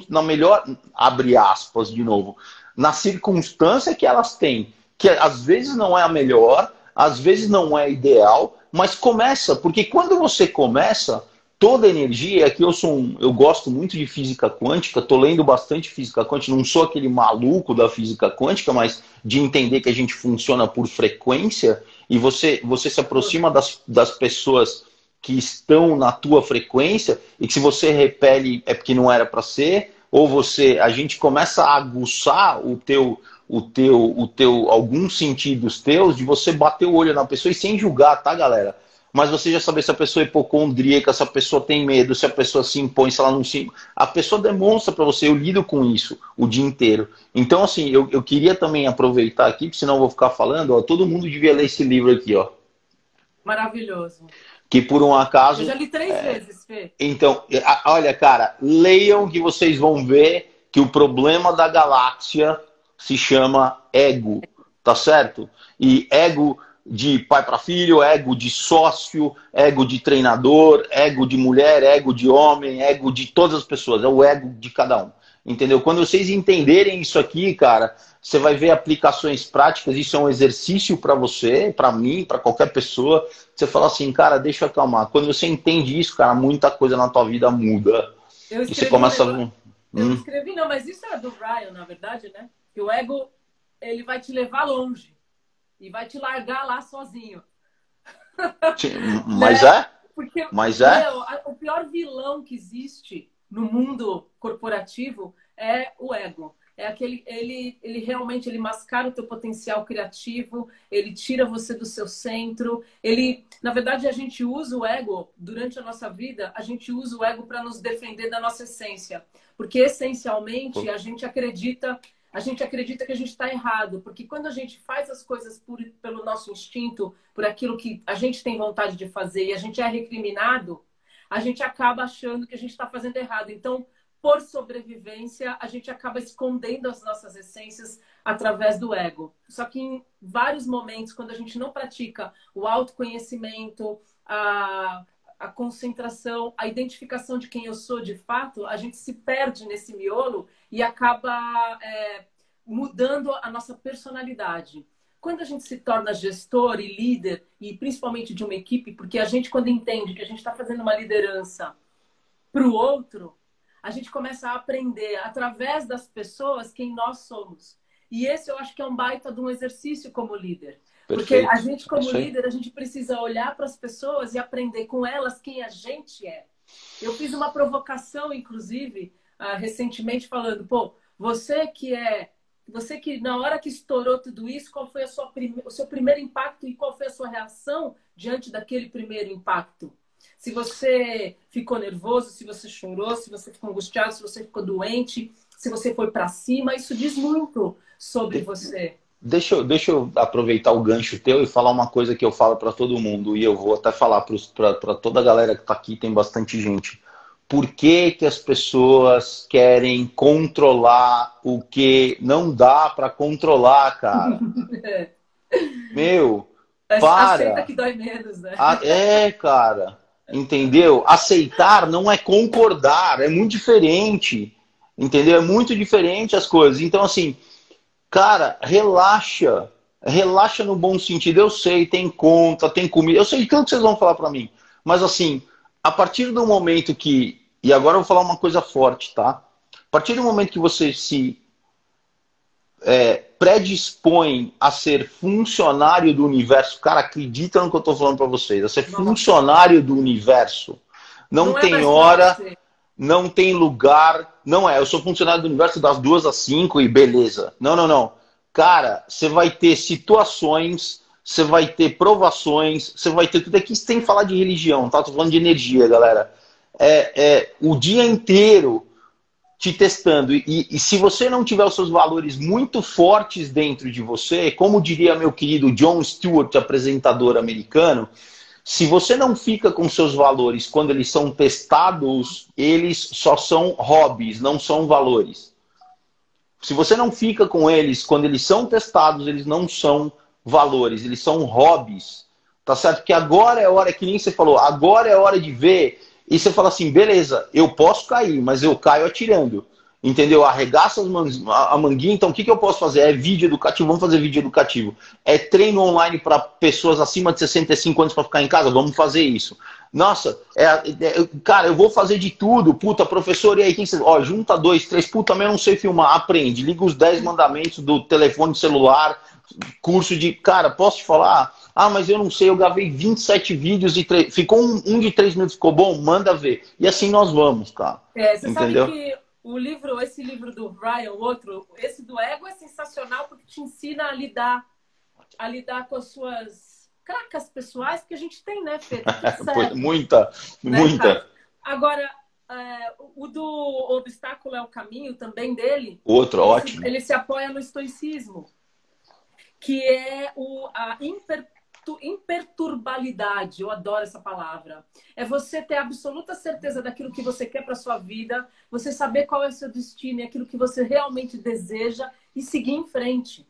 B: na melhor, abre aspas de novo, na circunstância que elas têm, que às vezes não é a melhor, às vezes não é ideal, mas começa, porque quando você começa, toda energia, aqui eu sou um, eu gosto muito de física quântica, estou lendo bastante física quântica, não sou aquele maluco da física quântica, mas de entender que a gente funciona por frequência e você, você se aproxima das, das pessoas que estão na tua frequência e que se você repele é porque não era para ser, ou você a gente começa a aguçar o teu o teu o teu alguns sentidos teus de você bater o olho na pessoa e sem julgar, tá, galera? Mas você já saber se a pessoa é hipocondríaca, se a pessoa tem medo, se a pessoa se impõe, se ela não se A pessoa demonstra para você, eu lido com isso o dia inteiro. Então, assim, eu, eu queria também aproveitar aqui, porque senão eu vou ficar falando, ó, todo mundo devia ler esse livro aqui, ó.
A: Maravilhoso
B: que por um acaso.
A: Eu já li três é... vezes, Fê.
B: Então, olha, cara, leiam que vocês vão ver que o problema da galáxia se chama ego, tá certo? E ego de pai para filho, ego de sócio, ego de treinador, ego de mulher, ego de homem, ego de todas as pessoas, é o ego de cada um. Entendeu? Quando vocês entenderem isso aqui, cara, você vai ver aplicações práticas, isso é um exercício para você, para mim, para qualquer pessoa. Você fala assim, cara, deixa eu acalmar. Quando você entende isso, cara, muita coisa na tua vida muda.
A: Eu escrevi, e você começa a... Eu hum? escrevi, não, mas isso é do Ryan, na verdade, né? Que o ego, ele vai te levar longe e vai te largar lá sozinho. [LAUGHS]
B: Mas né? é?
A: Porque
B: mas é?
A: Meu, o pior vilão que existe no mundo corporativo é o ego é aquele ele ele realmente ele mascara o teu potencial criativo, ele tira você do seu centro, ele na verdade a gente usa o ego durante a nossa vida, a gente usa o ego para nos defender da nossa essência, porque essencialmente a gente acredita a gente acredita que a gente está errado, porque quando a gente faz as coisas por, pelo nosso instinto, por aquilo que a gente tem vontade de fazer e a gente é recriminado, a gente acaba achando que a gente está fazendo errado. Então, por sobrevivência, a gente acaba escondendo as nossas essências através do ego. Só que em vários momentos, quando a gente não pratica o autoconhecimento, a, a concentração, a identificação de quem eu sou de fato, a gente se perde nesse miolo e acaba é, mudando a nossa personalidade. Quando a gente se torna gestor e líder, e principalmente de uma equipe, porque a gente, quando entende que a gente está fazendo uma liderança para o outro, a gente começa a aprender através das pessoas quem nós somos. E esse eu acho que é um baita de um exercício como líder. Perfeito. Porque a gente, como Perfeito. líder, a gente precisa olhar para as pessoas e aprender com elas quem a gente é. Eu fiz uma provocação, inclusive, uh, recentemente, falando, pô, você que é. Você que, na hora que estourou tudo isso, qual foi a sua prime... o seu primeiro impacto e qual foi a sua reação diante daquele primeiro impacto? Se você ficou nervoso, se você chorou, se você ficou angustiado, se você ficou doente, se você foi para cima, isso diz muito sobre você.
B: Deixa eu, deixa eu aproveitar o gancho teu e falar uma coisa que eu falo para todo mundo, e eu vou até falar para toda a galera que está aqui, tem bastante gente. Por que, que as pessoas querem controlar o que não dá para controlar, cara? [LAUGHS] Meu, para.
A: Aceita que dói menos, né?
B: É, cara. Entendeu? Aceitar não é concordar, é muito diferente. Entendeu? É muito diferente as coisas. Então, assim, cara, relaxa. Relaxa no bom sentido. Eu sei, tem conta, tem comida. Eu sei tanto que vocês vão falar para mim. Mas, assim, a partir do momento que. E agora eu vou falar uma coisa forte, tá? A partir do momento que você se é, predispõe a ser funcionário do universo, cara, acredita no que eu estou falando para vocês, a ser funcionário do universo. Não, não é tem é hora, não tem lugar. Não é, eu sou funcionário do universo das duas às cinco e beleza. Não, não, não. Cara, você vai ter situações, você vai ter provações, você vai ter tudo aqui sem falar de religião, tá? Tô falando de energia, galera. É, é o dia inteiro te testando. E, e, se você não tiver os seus valores muito fortes dentro de você, como diria meu querido John Stewart, apresentador americano, se você não fica com seus valores quando eles são testados, eles só são hobbies, não são valores. Se você não fica com eles quando eles são testados, eles não são valores, eles são hobbies. Tá certo? Que agora é hora, que nem você falou, agora é hora de ver. E você fala assim, beleza, eu posso cair, mas eu caio atirando. Entendeu? Arregaça a manguinha, então o que, que eu posso fazer? É vídeo educativo, vamos fazer vídeo educativo. É treino online para pessoas acima de 65 anos para ficar em casa, vamos fazer isso. Nossa, é, é, cara, eu vou fazer de tudo. Puta, professor, e aí quem. Ó, junta dois, três, puta, mas eu não sei filmar. Aprende, liga os 10 mandamentos do telefone celular, curso de. Cara, posso te falar? Ah, mas eu não sei, eu gravei 27 vídeos e tre... ficou um, um, de três minutos, ficou bom? Manda ver. E assim nós vamos, cara.
A: É, você Entendeu? sabe que o livro, esse livro do Ryan, o outro, esse do ego é sensacional porque te ensina a lidar, a lidar com as suas cracas pessoais que a gente tem, né, Fê?
B: Tá [LAUGHS] muita, né, muita. Cara?
A: Agora, é, o do obstáculo é o caminho também dele.
B: Outro,
A: ele
B: ótimo.
A: Ele se apoia no estoicismo que é o, a imper, imperturbabilidade. Eu adoro essa palavra. É você ter absoluta certeza daquilo que você quer para sua vida, você saber qual é o seu destino aquilo que você realmente deseja e seguir em frente.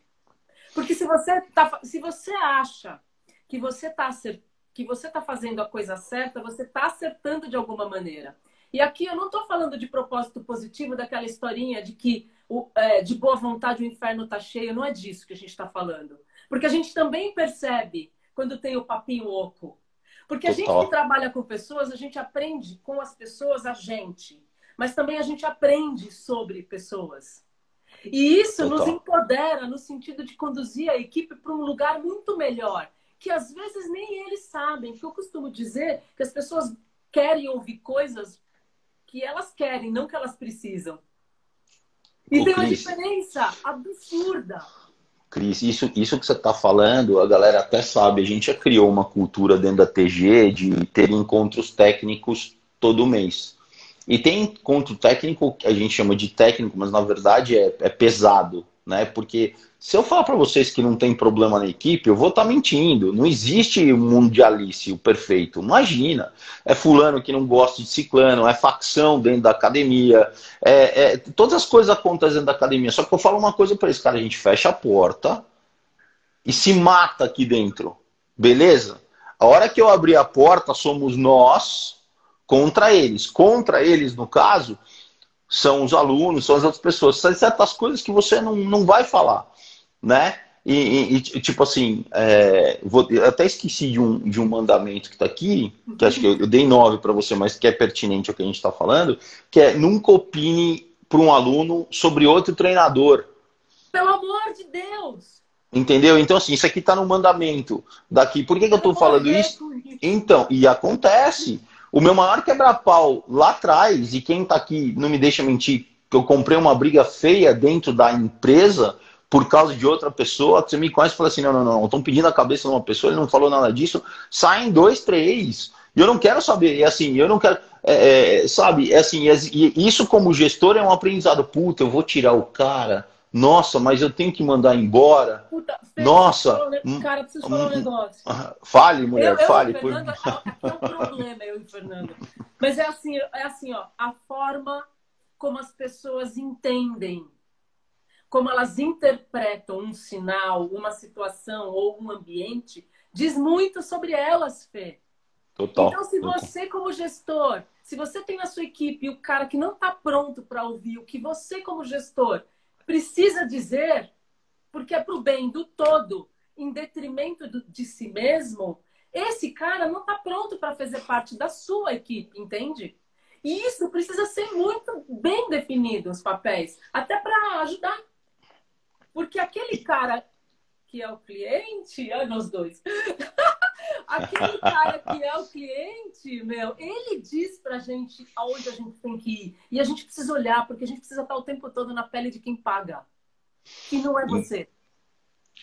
A: Porque se você tá, se você acha que você está que você está fazendo a coisa certa, você está acertando de alguma maneira. E aqui eu não estou falando de propósito positivo daquela historinha de que o, é, de boa vontade o inferno está cheio. Não é disso que a gente está falando. Porque a gente também percebe quando tem o papinho oco. Porque a gente que trabalha com pessoas, a gente aprende com as pessoas a gente. Mas também a gente aprende sobre pessoas. E isso Total. nos empodera no sentido de conduzir a equipe para um lugar muito melhor. Que às vezes nem eles sabem. Que eu costumo dizer que as pessoas querem ouvir coisas que elas querem, não que elas precisam. E tem uma diferença absurda.
B: Cris, isso, isso que você está falando, a galera até sabe, a gente já criou uma cultura dentro da TG de ter encontros técnicos todo mês. E tem encontro técnico que a gente chama de técnico, mas na verdade é, é pesado, né? Porque se eu falar para vocês que não tem problema na equipe, eu vou estar tá mentindo. Não existe mundialice, o perfeito. Imagina. É fulano que não gosta de ciclano, é facção dentro da academia. É, é, todas as coisas acontecem dentro da academia. Só que eu falo uma coisa para eles, cara, a gente fecha a porta e se mata aqui dentro. Beleza? A hora que eu abrir a porta, somos nós contra eles. Contra eles, no caso, são os alunos, são as outras pessoas. São certas coisas que você não, não vai falar né? E, e, tipo assim, é, vou, eu até esqueci de um, de um mandamento que está aqui, que acho que eu, eu dei nove para você, mas que é pertinente ao que a gente está falando, que é nunca opine para um aluno sobre outro treinador.
A: Pelo amor de Deus!
B: Entendeu? Então, assim, isso aqui está no mandamento daqui. Por que, que eu estou falando isso? Então, e acontece. O meu maior quebra-pau lá atrás, e quem está aqui não me deixa mentir, que eu comprei uma briga feia dentro da empresa por causa de outra pessoa, que você me conhece e fala assim, não, não, não, estão pedindo a cabeça de uma pessoa, ele não falou nada disso, saem dois, três. E eu não quero saber, é assim, eu não quero, é, é, sabe, é assim, é, isso como gestor é um aprendizado. Puta, eu vou tirar o cara, nossa, mas eu tenho que mandar embora. Puta, nossa.
A: Hum, cara, preciso falar um hum, negócio.
B: Fale, mulher, eu, eu
A: fale. Fernando, por... aqui é um problema, eu e o Fernando. Mas é assim, é assim, ó, a forma como as pessoas entendem como elas interpretam um sinal, uma situação ou um ambiente, diz muito sobre elas, Fê.
B: Total.
A: Então, se você, como gestor, se você tem na sua equipe o cara que não está pronto para ouvir o que você, como gestor, precisa dizer, porque é para o bem do todo, em detrimento do, de si mesmo, esse cara não está pronto para fazer parte da sua equipe, entende? E isso precisa ser muito bem definido, os papéis, até para ajudar porque aquele cara que é o cliente, é nós dois. [LAUGHS] aquele cara que é o cliente, meu, ele diz pra gente aonde a gente tem que ir. E a gente precisa olhar, porque a gente precisa estar o tempo todo na pele de quem paga. Que não é você.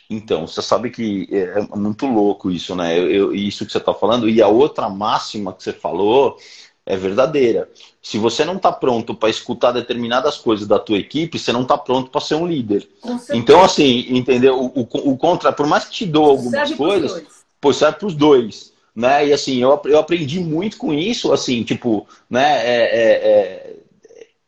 B: Então, você sabe que é, é muito louco isso, né? Eu, eu, isso que você está falando. E a outra máxima que você falou é verdadeira. Se você não está pronto para escutar determinadas coisas da tua equipe, você não está pronto para ser um líder. Então, assim, entendeu? O, o, o, contra, por mais que te dou algumas serve coisas, pô, serve para os dois. Né? E assim, eu, eu aprendi muito com isso, assim, tipo, né? É, é, é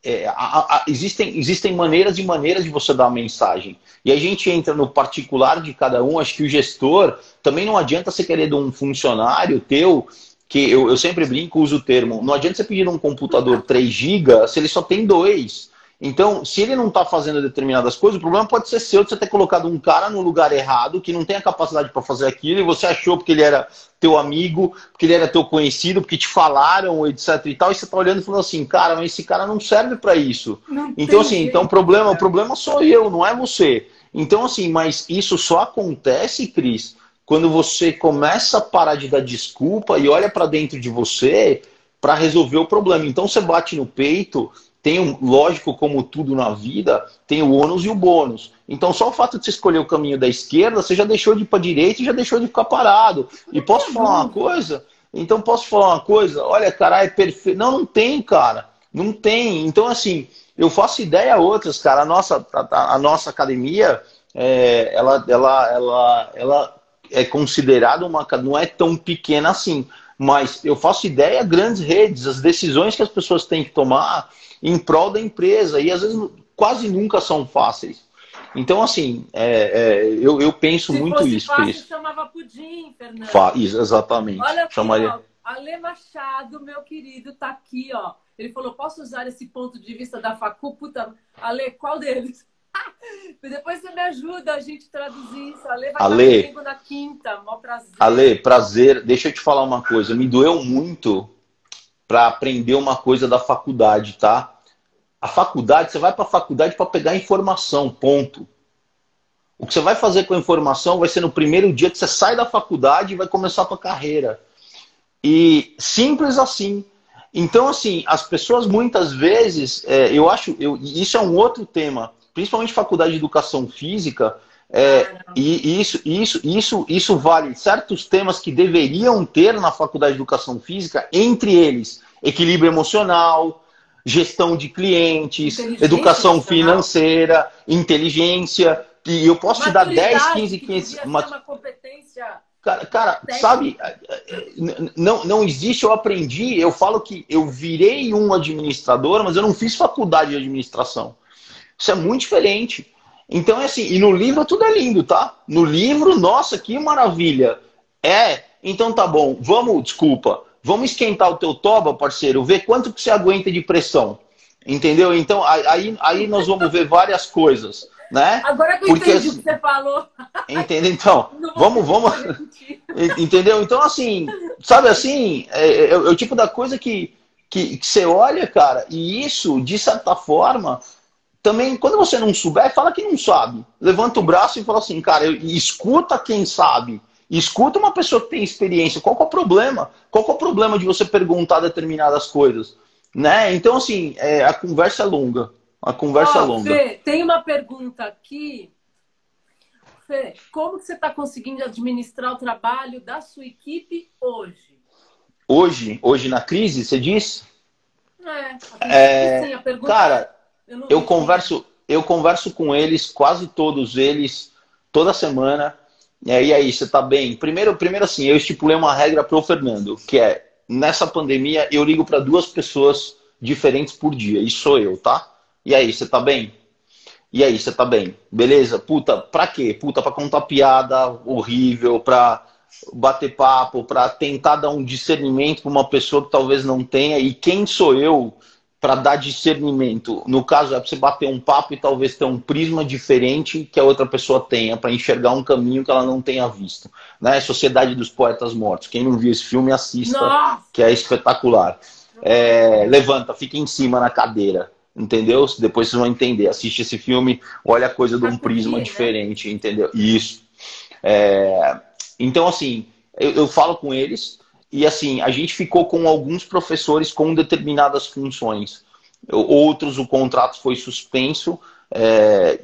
B: é, a, a, existem, existem maneiras e maneiras de você dar uma mensagem. E a gente entra no particular de cada um. Acho que o gestor também não adianta você querer de um funcionário teu, que eu, eu sempre brinco, uso o termo, não adianta você pedir um computador 3 GB se ele só tem dois. Então, se ele não está fazendo determinadas coisas, o problema pode ser seu de você ter colocado um cara no lugar errado, que não tem a capacidade para fazer aquilo, e você achou porque ele era teu amigo, porque ele era teu conhecido, porque te falaram, etc e tal, e você está olhando e falando assim, cara, mas esse cara não serve para isso. Não então, assim, jeito, então o problema, o problema sou eu, não é você. Então, assim, mas isso só acontece, Cris, quando você começa a parar de dar desculpa e olha para dentro de você para resolver o problema. Então você bate no peito tem, um, lógico, como tudo na vida, tem o ônus e o bônus. Então, só o fato de você escolher o caminho da esquerda, você já deixou de ir para a direita e já deixou de ficar parado. E posso falar uma coisa? Então, posso falar uma coisa? Olha, cara, é perfeito. Não, não tem, cara. Não tem. Então, assim, eu faço ideia a outras, cara. A nossa, a, a nossa academia, é, ela, ela, ela, ela é considerada uma. Não é tão pequena assim. Mas eu faço ideia grandes redes, as decisões que as pessoas têm que tomar em prol da empresa. E às vezes quase nunca são fáceis. Então, assim, é, é, eu, eu penso
A: Se
B: muito isso.
A: Fácil, isso. chamava pudim, Fernando.
B: Fa exatamente.
A: Olha aqui, Chamaria... ó, Ale Machado, meu querido, tá aqui, ó. Ele falou, posso usar esse ponto de vista da facu? Puta, Ale, qual deles? [LAUGHS] Depois você me ajuda a gente traduzir isso. Ale vai Ale, estar comigo na quinta. Mó prazer.
B: Ale, prazer. Deixa eu te falar uma coisa. Me doeu muito para aprender uma coisa da faculdade, tá? A faculdade, você vai para a faculdade para pegar informação, ponto. O que você vai fazer com a informação vai ser no primeiro dia que você sai da faculdade e vai começar a sua carreira. E simples assim. Então, assim, as pessoas muitas vezes, é, eu acho, eu, isso é um outro tema, principalmente faculdade de educação física, é, e isso, isso, isso, isso vale certos temas que deveriam ter na faculdade de educação física, entre eles equilíbrio emocional, gestão de clientes, educação financeira, inteligência. E eu posso te dar 10, 15, 15.
A: Uma... uma competência.
B: Cara, cara sabe, não, não existe, eu aprendi, eu falo que eu virei um administrador, mas eu não fiz faculdade de administração. Isso é muito diferente. Então é assim, e no livro tudo é lindo, tá? No livro, nossa, que maravilha. É, então tá bom, vamos, desculpa, vamos esquentar o teu toba, parceiro, ver quanto que você aguenta de pressão. Entendeu? Então aí, aí nós vamos ver várias coisas. Né?
A: Agora que eu Porque, entendi o que você falou.
B: Entendeu? Então, [LAUGHS] vamos, vamos. [LAUGHS] entendeu? Então, assim, sabe assim, é, é, é, o tipo da coisa que, que, que você olha, cara, e isso, de certa forma, também, quando você não souber, fala que não sabe. Levanta o braço e fala assim, cara, escuta quem sabe. Escuta uma pessoa que tem experiência. Qual é o problema? Qual é o problema de você perguntar determinadas coisas? Né? Então, assim, é, a conversa é longa. A conversa oh, é longa.
A: Fê, tem uma pergunta aqui. Fê, como que você está conseguindo administrar o trabalho da sua equipe hoje?
B: Hoje? Hoje na crise, você diz?
A: É, é... Sim, a
B: pergunta cara, eu, eu converso, eu converso com eles, quase todos eles, toda semana. E aí, você tá bem? Primeiro, primeiro assim, eu estipulei uma regra para o Fernando, que é nessa pandemia eu ligo para duas pessoas diferentes por dia. E sou eu, tá? E aí, você tá bem? E aí, você tá bem? Beleza? Puta, pra quê? Puta, pra contar piada horrível, pra bater papo, pra tentar dar um discernimento pra uma pessoa que talvez não tenha. E quem sou eu para dar discernimento. No caso, é para você bater um papo e talvez ter um prisma diferente que a outra pessoa tenha, para enxergar um caminho que ela não tenha visto. Né? Sociedade dos Poetas Mortos. Quem não viu esse filme, assista, Nossa! que é espetacular. É, levanta, fica em cima na cadeira. Entendeu? Depois vocês vão entender. Assiste esse filme, olha a coisa de um prisma né? diferente, entendeu? Isso. É, então, assim, eu, eu falo com eles, e assim, a gente ficou com alguns professores com determinadas funções. Outros, o contrato foi suspenso, é,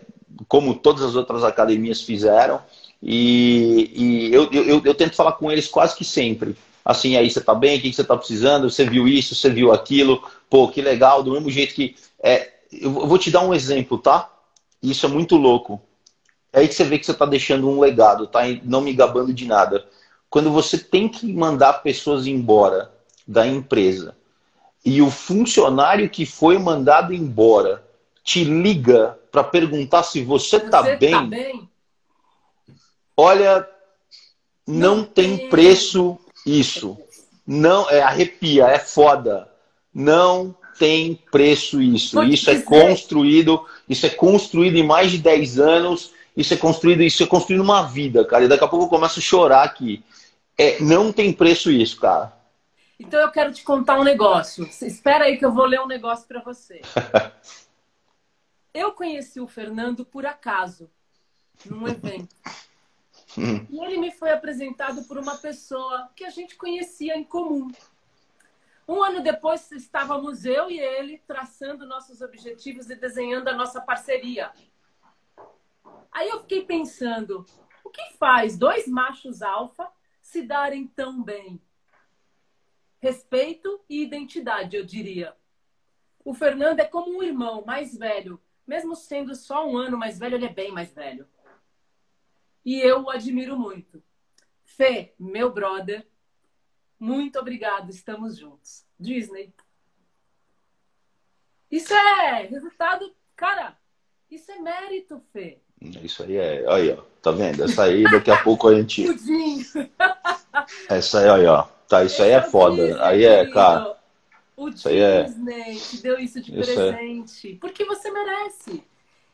B: como todas as outras academias fizeram. E, e eu, eu, eu, tento falar com eles quase que sempre. Assim, aí você tá bem? O que você tá precisando? Você viu isso? Você viu aquilo? Pô, que legal. Do mesmo jeito que. É, eu vou te dar um exemplo, tá? Isso é muito louco. É aí que você vê que você está deixando um legado, tá? Não me gabando de nada. Quando você tem que mandar pessoas embora da empresa e o funcionário que foi mandado embora te liga para perguntar se você está bem, tá bem, olha, não, não tem, tem preço isso. Não é arrepia, é foda. Não tem preço isso. isso é construído, isso é construído em mais de 10 anos, isso é construído, isso é construído uma vida, cara. E daqui a pouco eu começo a chorar aqui. É, não tem preço isso, cara.
A: Então eu quero te contar um negócio. Espera aí que eu vou ler um negócio para você. [LAUGHS] eu conheci o Fernando por acaso, num evento. Hum. E ele me foi apresentado por uma pessoa que a gente conhecia em comum. Um ano depois estávamos eu e ele traçando nossos objetivos e desenhando a nossa parceria. Aí eu fiquei pensando, o que faz dois machos alfa se darem tão bem? Respeito e identidade, eu diria. O Fernando é como um irmão mais velho, mesmo sendo só um ano mais velho, ele é bem mais velho. E eu o admiro muito. Fê, meu brother, muito obrigado, estamos juntos. Disney. Isso é resultado, cara, isso é mérito, Fê.
B: Isso aí é, aí, ó, tá vendo? Essa aí daqui a pouco a gente. [LAUGHS] Essa aí, ó, tá, isso aí é, foda. Disney,
A: aí
B: é, cara.
A: O isso Disney é... te deu isso de isso é. presente. É... Porque você merece.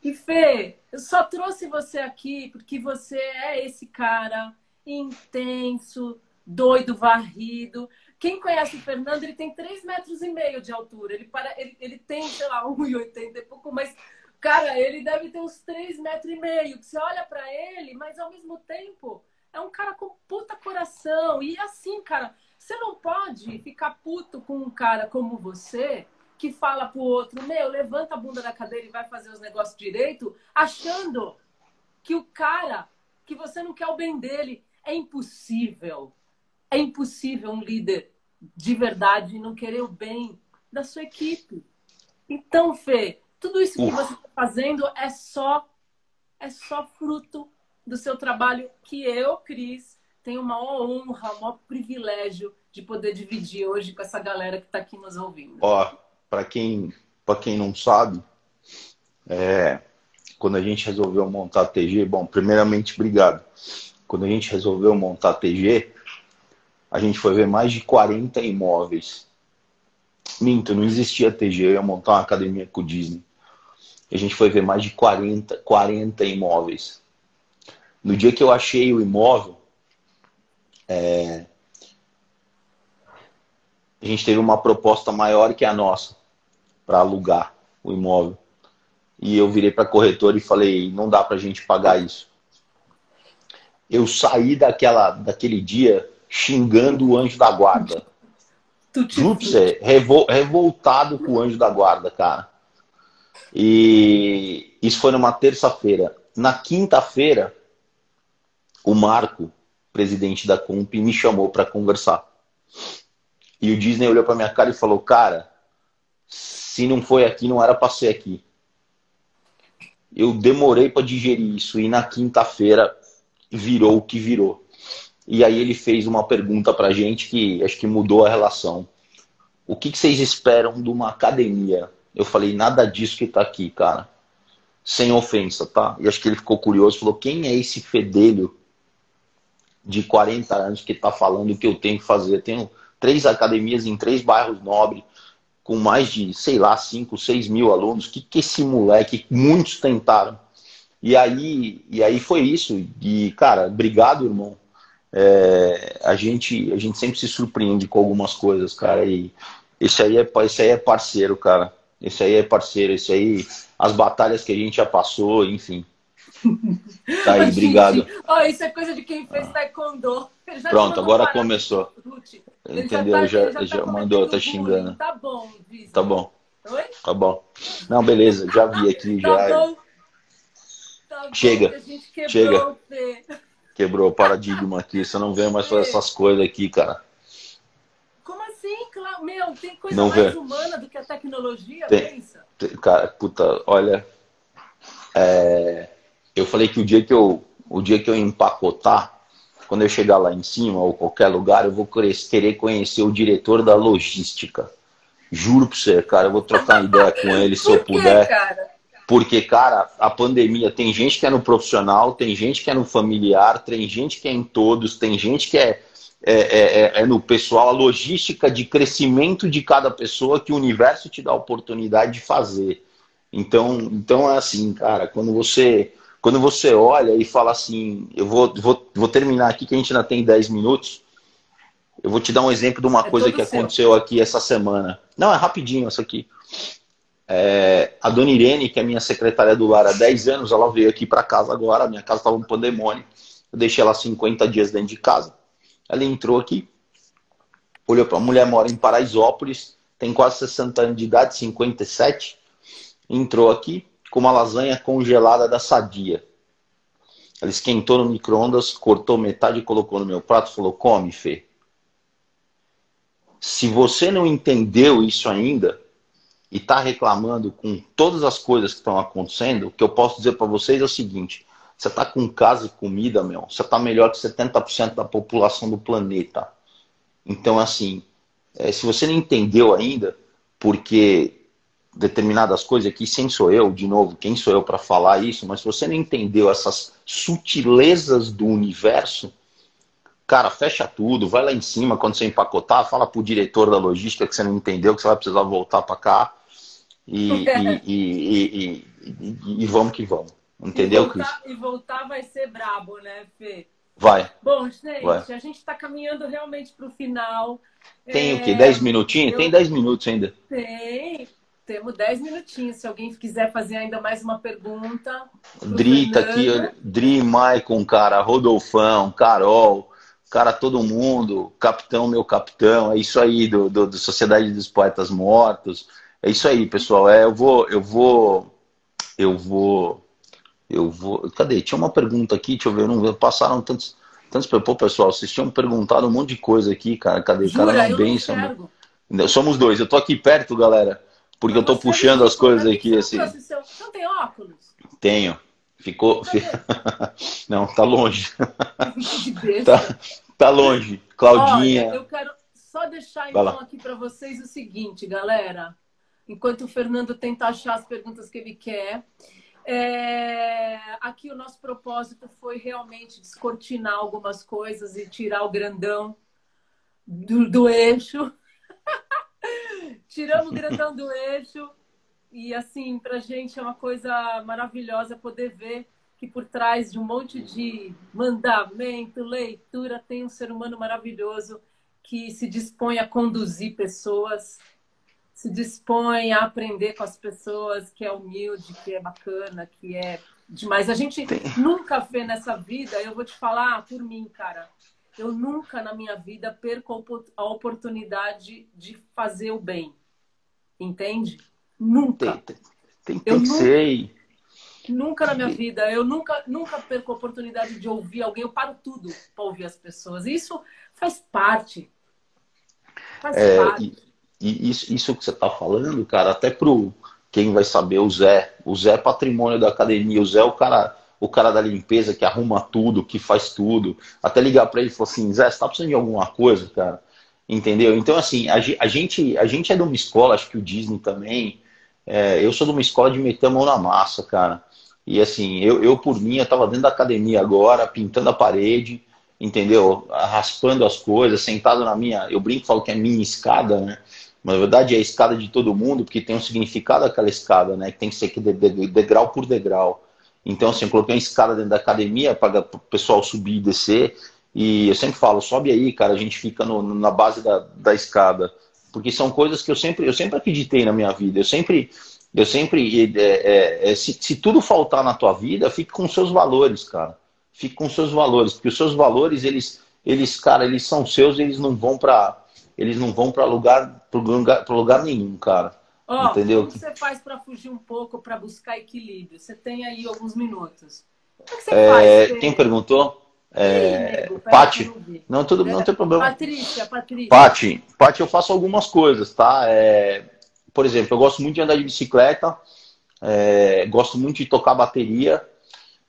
A: E Fê, eu só trouxe você aqui porque você é esse cara intenso, doido, varrido. Quem conhece o Fernando, ele tem 3 metros e meio de altura. Ele, para, ele, ele tem, sei lá, 1,80 e pouco, mas, cara, ele deve ter uns 3 metros e meio. Você olha para ele, mas ao mesmo tempo é um cara com puta coração. E assim, cara, você não pode ficar puto com um cara como você que fala pro outro, meu, levanta a bunda da cadeira e vai fazer os negócios direito, achando que o cara, que você não quer o bem dele. É impossível. É impossível um líder de verdade não querer o bem da sua equipe. Então, Fê, tudo isso que você está fazendo é só é só fruto do seu trabalho que eu, Cris, tenho uma honra, um privilégio de poder dividir hoje com essa galera que está aqui nos ouvindo.
B: Ó, para quem para quem não sabe, é, quando a gente resolveu montar a TG, bom, primeiramente, obrigado quando a gente resolveu montar a TG, a gente foi ver mais de 40 imóveis. Minto, não existia TG, eu ia montar uma academia com o Disney. A gente foi ver mais de 40, 40 imóveis. No dia que eu achei o imóvel, é... a gente teve uma proposta maior que a nossa para alugar o imóvel. E eu virei para a corretora e falei: não dá para a gente pagar isso eu saí daquela, daquele dia xingando o anjo da guarda. [LAUGHS] Você, revol, revoltado com o anjo da guarda, cara. E isso foi numa terça-feira. Na quinta-feira, o Marco, presidente da Comp, me chamou para conversar. E o Disney olhou para minha cara e falou: Cara, se não foi aqui, não era para ser aqui. Eu demorei para digerir isso. E na quinta-feira virou o que virou. E aí ele fez uma pergunta pra gente que acho que mudou a relação. O que, que vocês esperam de uma academia? Eu falei, nada disso que tá aqui, cara. Sem ofensa, tá? E acho que ele ficou curioso, falou, quem é esse fedelho de 40 anos que tá falando o que eu tenho que fazer? Eu tenho três academias em três bairros nobres, com mais de, sei lá, 5, 6 mil alunos. O que, que esse moleque, muitos tentaram, e aí, e aí foi isso. E, cara, obrigado, irmão. É, a, gente, a gente sempre se surpreende com algumas coisas, cara. E esse aí é, esse aí é parceiro, cara. Esse aí é parceiro. Esse aí, as batalhas que a gente já passou, enfim. [LAUGHS] Tá aí, obrigado.
A: Oh, isso é coisa de quem fez taekwondo.
B: Pronto, agora começou. Entendeu? Já, tá, já, já, já mandou, tá xingando.
A: Tá bom,
B: Tá bom. Oi? Tá bom. Não, beleza, já vi aqui. tá já. Bom.
A: Tá
B: chega, quebrou, chega. Quebrou o paradigma aqui. Você não vê mais fazer essas coisas aqui, cara.
A: Meu, tem coisa não mais vê. humana do que a tecnologia, tem, pensa.
B: Tem, cara, puta, olha. É, eu falei que o dia que eu, o dia que eu empacotar, quando eu chegar lá em cima ou qualquer lugar, eu vou querer conhecer o diretor da logística. Juro pra você, cara, eu vou trocar ideia com ele se eu [LAUGHS] puder. Cara? Porque, cara, a pandemia tem gente que é no profissional, tem gente que é no familiar, tem gente que é em todos, tem gente que é, é, é, é, é no pessoal, a logística de crescimento de cada pessoa que o universo te dá a oportunidade de fazer. Então, então é assim, cara, quando você quando você olha e fala assim, eu vou, vou, vou terminar aqui que a gente ainda tem 10 minutos. Eu vou te dar um exemplo de uma é coisa que seu. aconteceu aqui essa semana. Não, é rapidinho isso aqui. É, a dona Irene, que é minha secretária do lar há 10 anos, ela veio aqui para casa agora. Minha casa estava um pandemônio. Eu deixei ela 50 dias dentro de casa. Ela entrou aqui, olhou para a mulher, mora em Paraisópolis, tem quase 60 anos de idade, 57. Entrou aqui com uma lasanha congelada da Sadia. Ela esquentou no micro-ondas, cortou metade e colocou no meu prato falou: Come, Fê. Se você não entendeu isso ainda, e está reclamando com todas as coisas que estão acontecendo, o que eu posso dizer para vocês é o seguinte: você está com casa e comida, meu, você está melhor que 70% da população do planeta. Então, assim, é, se você não entendeu ainda, porque determinadas coisas aqui, sem sou eu, de novo, quem sou eu para falar isso, mas se você não entendeu essas sutilezas do universo, cara, fecha tudo, vai lá em cima quando você empacotar, fala pro diretor da logística que você não entendeu, que você vai precisar voltar para cá [LAUGHS] e, e, e, e, vamos que vamos. Entendeu,
A: Cris? E voltar vai ser brabo, né, Fê?
B: Vai.
A: Bom, gente, vai. a gente está caminhando realmente para o final.
B: Tem é... o quê? 10 minutinhos? Eu... Tem 10 minutos ainda.
A: Tem. Temos 10 minutinhos. Se alguém quiser fazer ainda mais uma pergunta.
B: Dri tá aqui, Dri, Maicon, cara, Rodolfão, Carol, cara, todo mundo, capitão, meu capitão, é isso aí, do, do, do Sociedade dos Poetas Mortos. É isso aí, pessoal. É, eu vou, eu vou, eu vou, eu vou. Cadê? Tinha uma pergunta aqui, deixa eu ver, não passaram tantos, tantos. Pô, pessoal, vocês tinham perguntado um monte de coisa aqui, cara. Cadê?
A: Jura,
B: cara, não benção. Somos dois. Eu tô aqui perto, galera, porque eu tô puxando as coisas aqui assim.
A: Você não tem óculos?
B: Tenho. Ficou. [LAUGHS] não, tá longe. [LAUGHS] tá, tá longe. Claudinha.
A: Olha, eu quero só deixar então aqui para vocês o seguinte, galera enquanto o Fernando tenta achar as perguntas que ele quer. É, aqui o nosso propósito foi realmente descortinar algumas coisas e tirar o grandão do, do eixo. [LAUGHS] Tiramos o grandão do eixo e assim, para a gente é uma coisa maravilhosa poder ver que por trás de um monte de mandamento, leitura, tem um ser humano maravilhoso que se dispõe a conduzir pessoas se dispõe a aprender com as pessoas, que é humilde, que é bacana, que é demais. A gente Tem. nunca vê nessa vida, eu vou te falar por mim, cara. Eu nunca na minha vida perco a oportunidade de fazer o bem. Entende? Nunca.
B: Tem, tem, tem que nunca, ser.
A: Nunca na minha vida, eu nunca, nunca perco a oportunidade de ouvir alguém, eu paro tudo para ouvir as pessoas. Isso faz parte.
B: Faz é, parte. E e isso, isso que você está falando, cara, até pro quem vai saber, o Zé. O Zé é patrimônio da academia, o Zé é o cara, o cara da limpeza que arruma tudo, que faz tudo. Até ligar para ele e falar assim, Zé, você tá precisando de alguma coisa, cara? Entendeu? Então, assim, a, a, gente, a gente é de uma escola, acho que o Disney também. É, eu sou de uma escola de meter a mão na massa, cara. E assim, eu, eu por mim, eu tava dentro da academia agora, pintando a parede, entendeu? Raspando as coisas, sentado na minha. Eu brinco falo que é minha escada, né? Mas, na verdade, é a escada de todo mundo, porque tem um significado aquela escada, né? Que tem que ser de, de, degrau por degrau. Então, assim, eu coloquei uma escada dentro da academia para o pessoal subir e descer. E eu sempre falo, sobe aí, cara, a gente fica no, na base da, da escada. Porque são coisas que eu sempre, eu sempre acreditei na minha vida. Eu sempre, eu sempre, é, é, é, se, se tudo faltar na tua vida, fique com seus valores, cara. Fique com seus valores, porque os seus valores, eles, eles, cara, eles são seus, eles não vão para eles não vão para lugar, lugar, lugar nenhum, cara.
A: Oh, Entendeu? Como você faz para fugir um pouco, para buscar equilíbrio? Você tem aí alguns minutos.
B: É, é quem perguntou? É, Pati, não, tudo, não tem problema.
A: Patrícia, Patrícia.
B: Pati, Pati, eu faço algumas coisas, tá? É, por exemplo, eu gosto muito de andar de bicicleta, é, gosto muito de tocar bateria.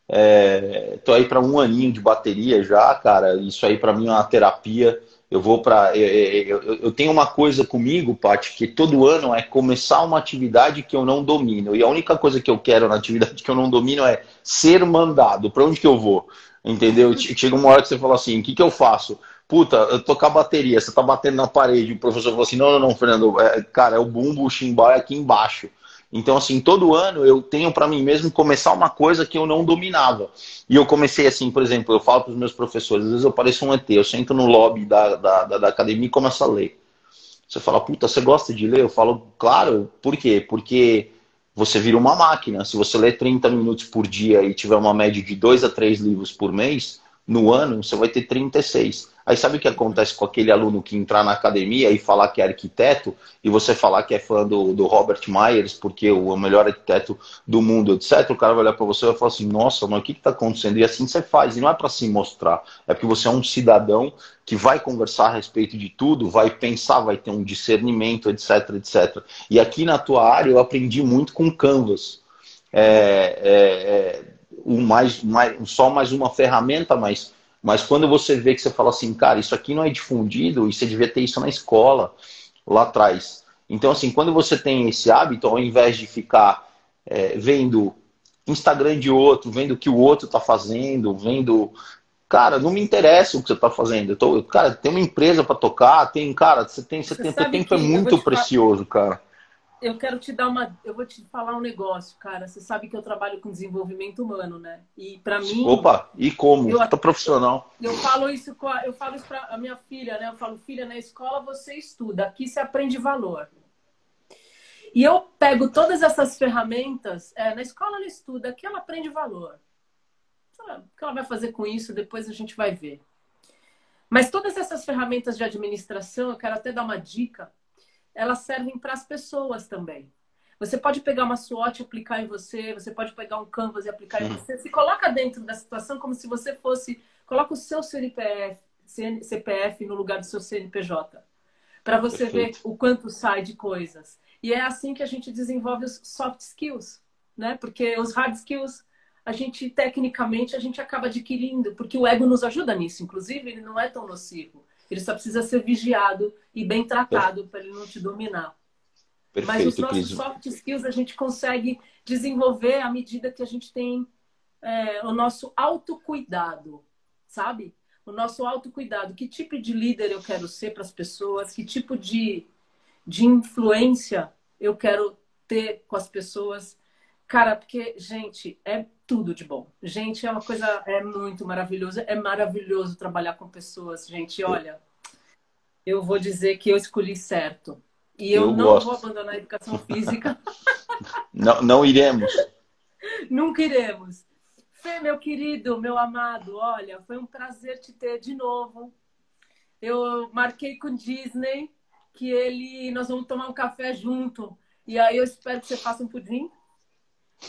B: É, tô aí para um aninho de bateria já, cara. Isso aí para mim é uma terapia. Eu vou para. Eu, eu, eu, tenho uma coisa comigo, Paty, que todo ano é começar uma atividade que eu não domino. E a única coisa que eu quero na atividade que eu não domino é ser mandado. Para onde que eu vou? Entendeu? Chega uma hora que você fala assim: o que, que eu faço? Puta, eu tocar bateria, você tá batendo na parede. O professor falou assim: não, não, não, Fernando, é, cara, é o bumbo, o chimbal é aqui embaixo. Então, assim, todo ano eu tenho para mim mesmo começar uma coisa que eu não dominava. E eu comecei assim, por exemplo, eu falo para os meus professores, às vezes eu pareço um ET, eu sento no lobby da, da, da, da academia e começo a ler. Você fala, puta, você gosta de ler? Eu falo, claro, por quê? Porque você vira uma máquina. Se você ler 30 minutos por dia e tiver uma média de 2 a 3 livros por mês, no ano você vai ter 36. Aí sabe o que acontece com aquele aluno que entrar na academia e falar que é arquiteto e você falar que é fã do, do Robert Myers porque é o melhor arquiteto do mundo, etc. O cara vai olhar para você e vai falar assim: Nossa, mas o que está acontecendo? E assim você faz. E não é para se mostrar, é porque você é um cidadão que vai conversar a respeito de tudo, vai pensar, vai ter um discernimento, etc, etc. E aqui na tua área eu aprendi muito com Canvas. É, é, é um mais, mais, só mais uma ferramenta, mas mas quando você vê que você fala assim, cara, isso aqui não é difundido e você devia ter isso na escola lá atrás. Então, assim, quando você tem esse hábito, ao invés de ficar é, vendo Instagram de outro, vendo o que o outro está fazendo, vendo. Cara, não me interessa o que você está fazendo. Eu tô, cara, tem uma empresa para tocar, tem, cara, você tem, você, você tem, tempo é muito precioso, cara
A: eu quero te dar uma. Eu vou te falar um negócio, cara. Você sabe que eu trabalho com desenvolvimento humano, né? E para mim.
B: Opa, e como? Eu, tô profissional.
A: Eu, eu falo isso com a, eu falo isso para a minha filha, né? Eu falo, filha, na escola você estuda, aqui você aprende valor. E eu pego todas essas ferramentas. É, na escola ela estuda, aqui ela aprende valor. O que ela vai fazer com isso? Depois a gente vai ver. Mas todas essas ferramentas de administração, eu quero até dar uma dica elas servem para as pessoas também. Você pode pegar uma SWOT e aplicar em você, você pode pegar um Canvas e aplicar em você. Se coloca dentro da situação como se você fosse. Coloca o seu CNPF, CPF no lugar do seu CNPJ. Para você Perfeito. ver o quanto sai de coisas. E é assim que a gente desenvolve os soft skills, né? Porque os hard skills a gente tecnicamente a gente acaba adquirindo, porque o ego nos ajuda nisso, inclusive ele não é tão nocivo. Ele só precisa ser vigiado e bem tratado para ele não te dominar. Perfeito, Mas os nossos Cris. soft skills a gente consegue desenvolver à medida que a gente tem é, o nosso autocuidado, sabe? O nosso autocuidado. Que tipo de líder eu quero ser para as pessoas? Que tipo de, de influência eu quero ter com as pessoas? Cara, porque, gente, é tudo de bom. Gente, é uma coisa, é muito maravilhoso. É maravilhoso trabalhar com pessoas, gente. Olha, eu vou dizer que eu escolhi certo. E eu, eu não gosto. vou abandonar a educação física. [LAUGHS]
B: não, não iremos. [LAUGHS]
A: Nunca iremos. Fê, meu querido, meu amado, olha, foi um prazer te ter de novo. Eu marquei com o Disney que ele, nós vamos tomar um café junto. E aí eu espero que você faça um pudim.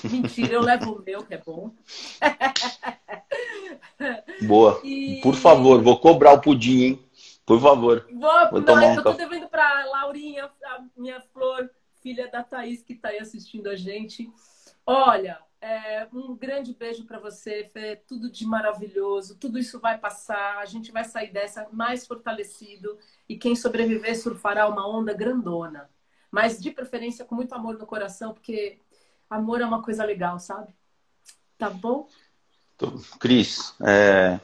A: Mentira, eu levo o meu, que é bom. [LAUGHS]
B: Boa. E... Por favor, vou cobrar o pudim, hein? Por favor.
A: Vou, vou tomar um eu tô devendo para Laurinha, a minha flor, filha da Thaís, que está aí assistindo a gente. Olha, é, um grande beijo para você, Fê. Tudo de maravilhoso. Tudo isso vai passar. A gente vai sair dessa mais fortalecido. E quem sobreviver surfará uma onda grandona. Mas de preferência com muito amor no coração, porque amor é uma coisa legal, sabe? Tá bom?
B: Cris, é...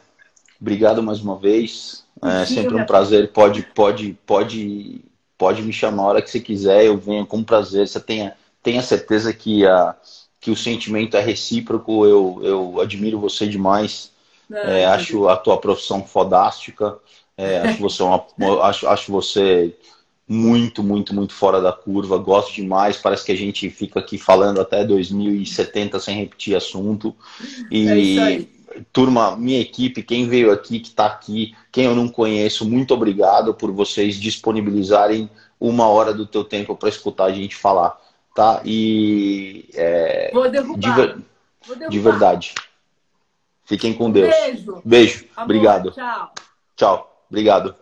B: obrigado mais uma vez. É sempre um prazer. Pode, pode, pode, pode me chamar a hora que você quiser. Eu venho com prazer. Você tenha, tenha certeza que, a, que o sentimento é recíproco. Eu, eu admiro você demais. é, acho a tua profissão fodástica. É, acho você uma, acho, acho você muito, muito, muito fora da curva. Gosto demais. Parece que a gente fica aqui falando até 2070 sem repetir assunto. E é turma, minha equipe, quem veio aqui, que está aqui, quem eu não conheço, muito obrigado por vocês disponibilizarem uma hora do teu tempo para escutar a gente falar, tá? E
A: é, Vou derrubar.
B: De, ver... Vou derrubar. de verdade. Fiquem com Deus.
A: Beijo.
B: Beijo. Amor, Obrigado. Tchau. Tchau. Obrigado.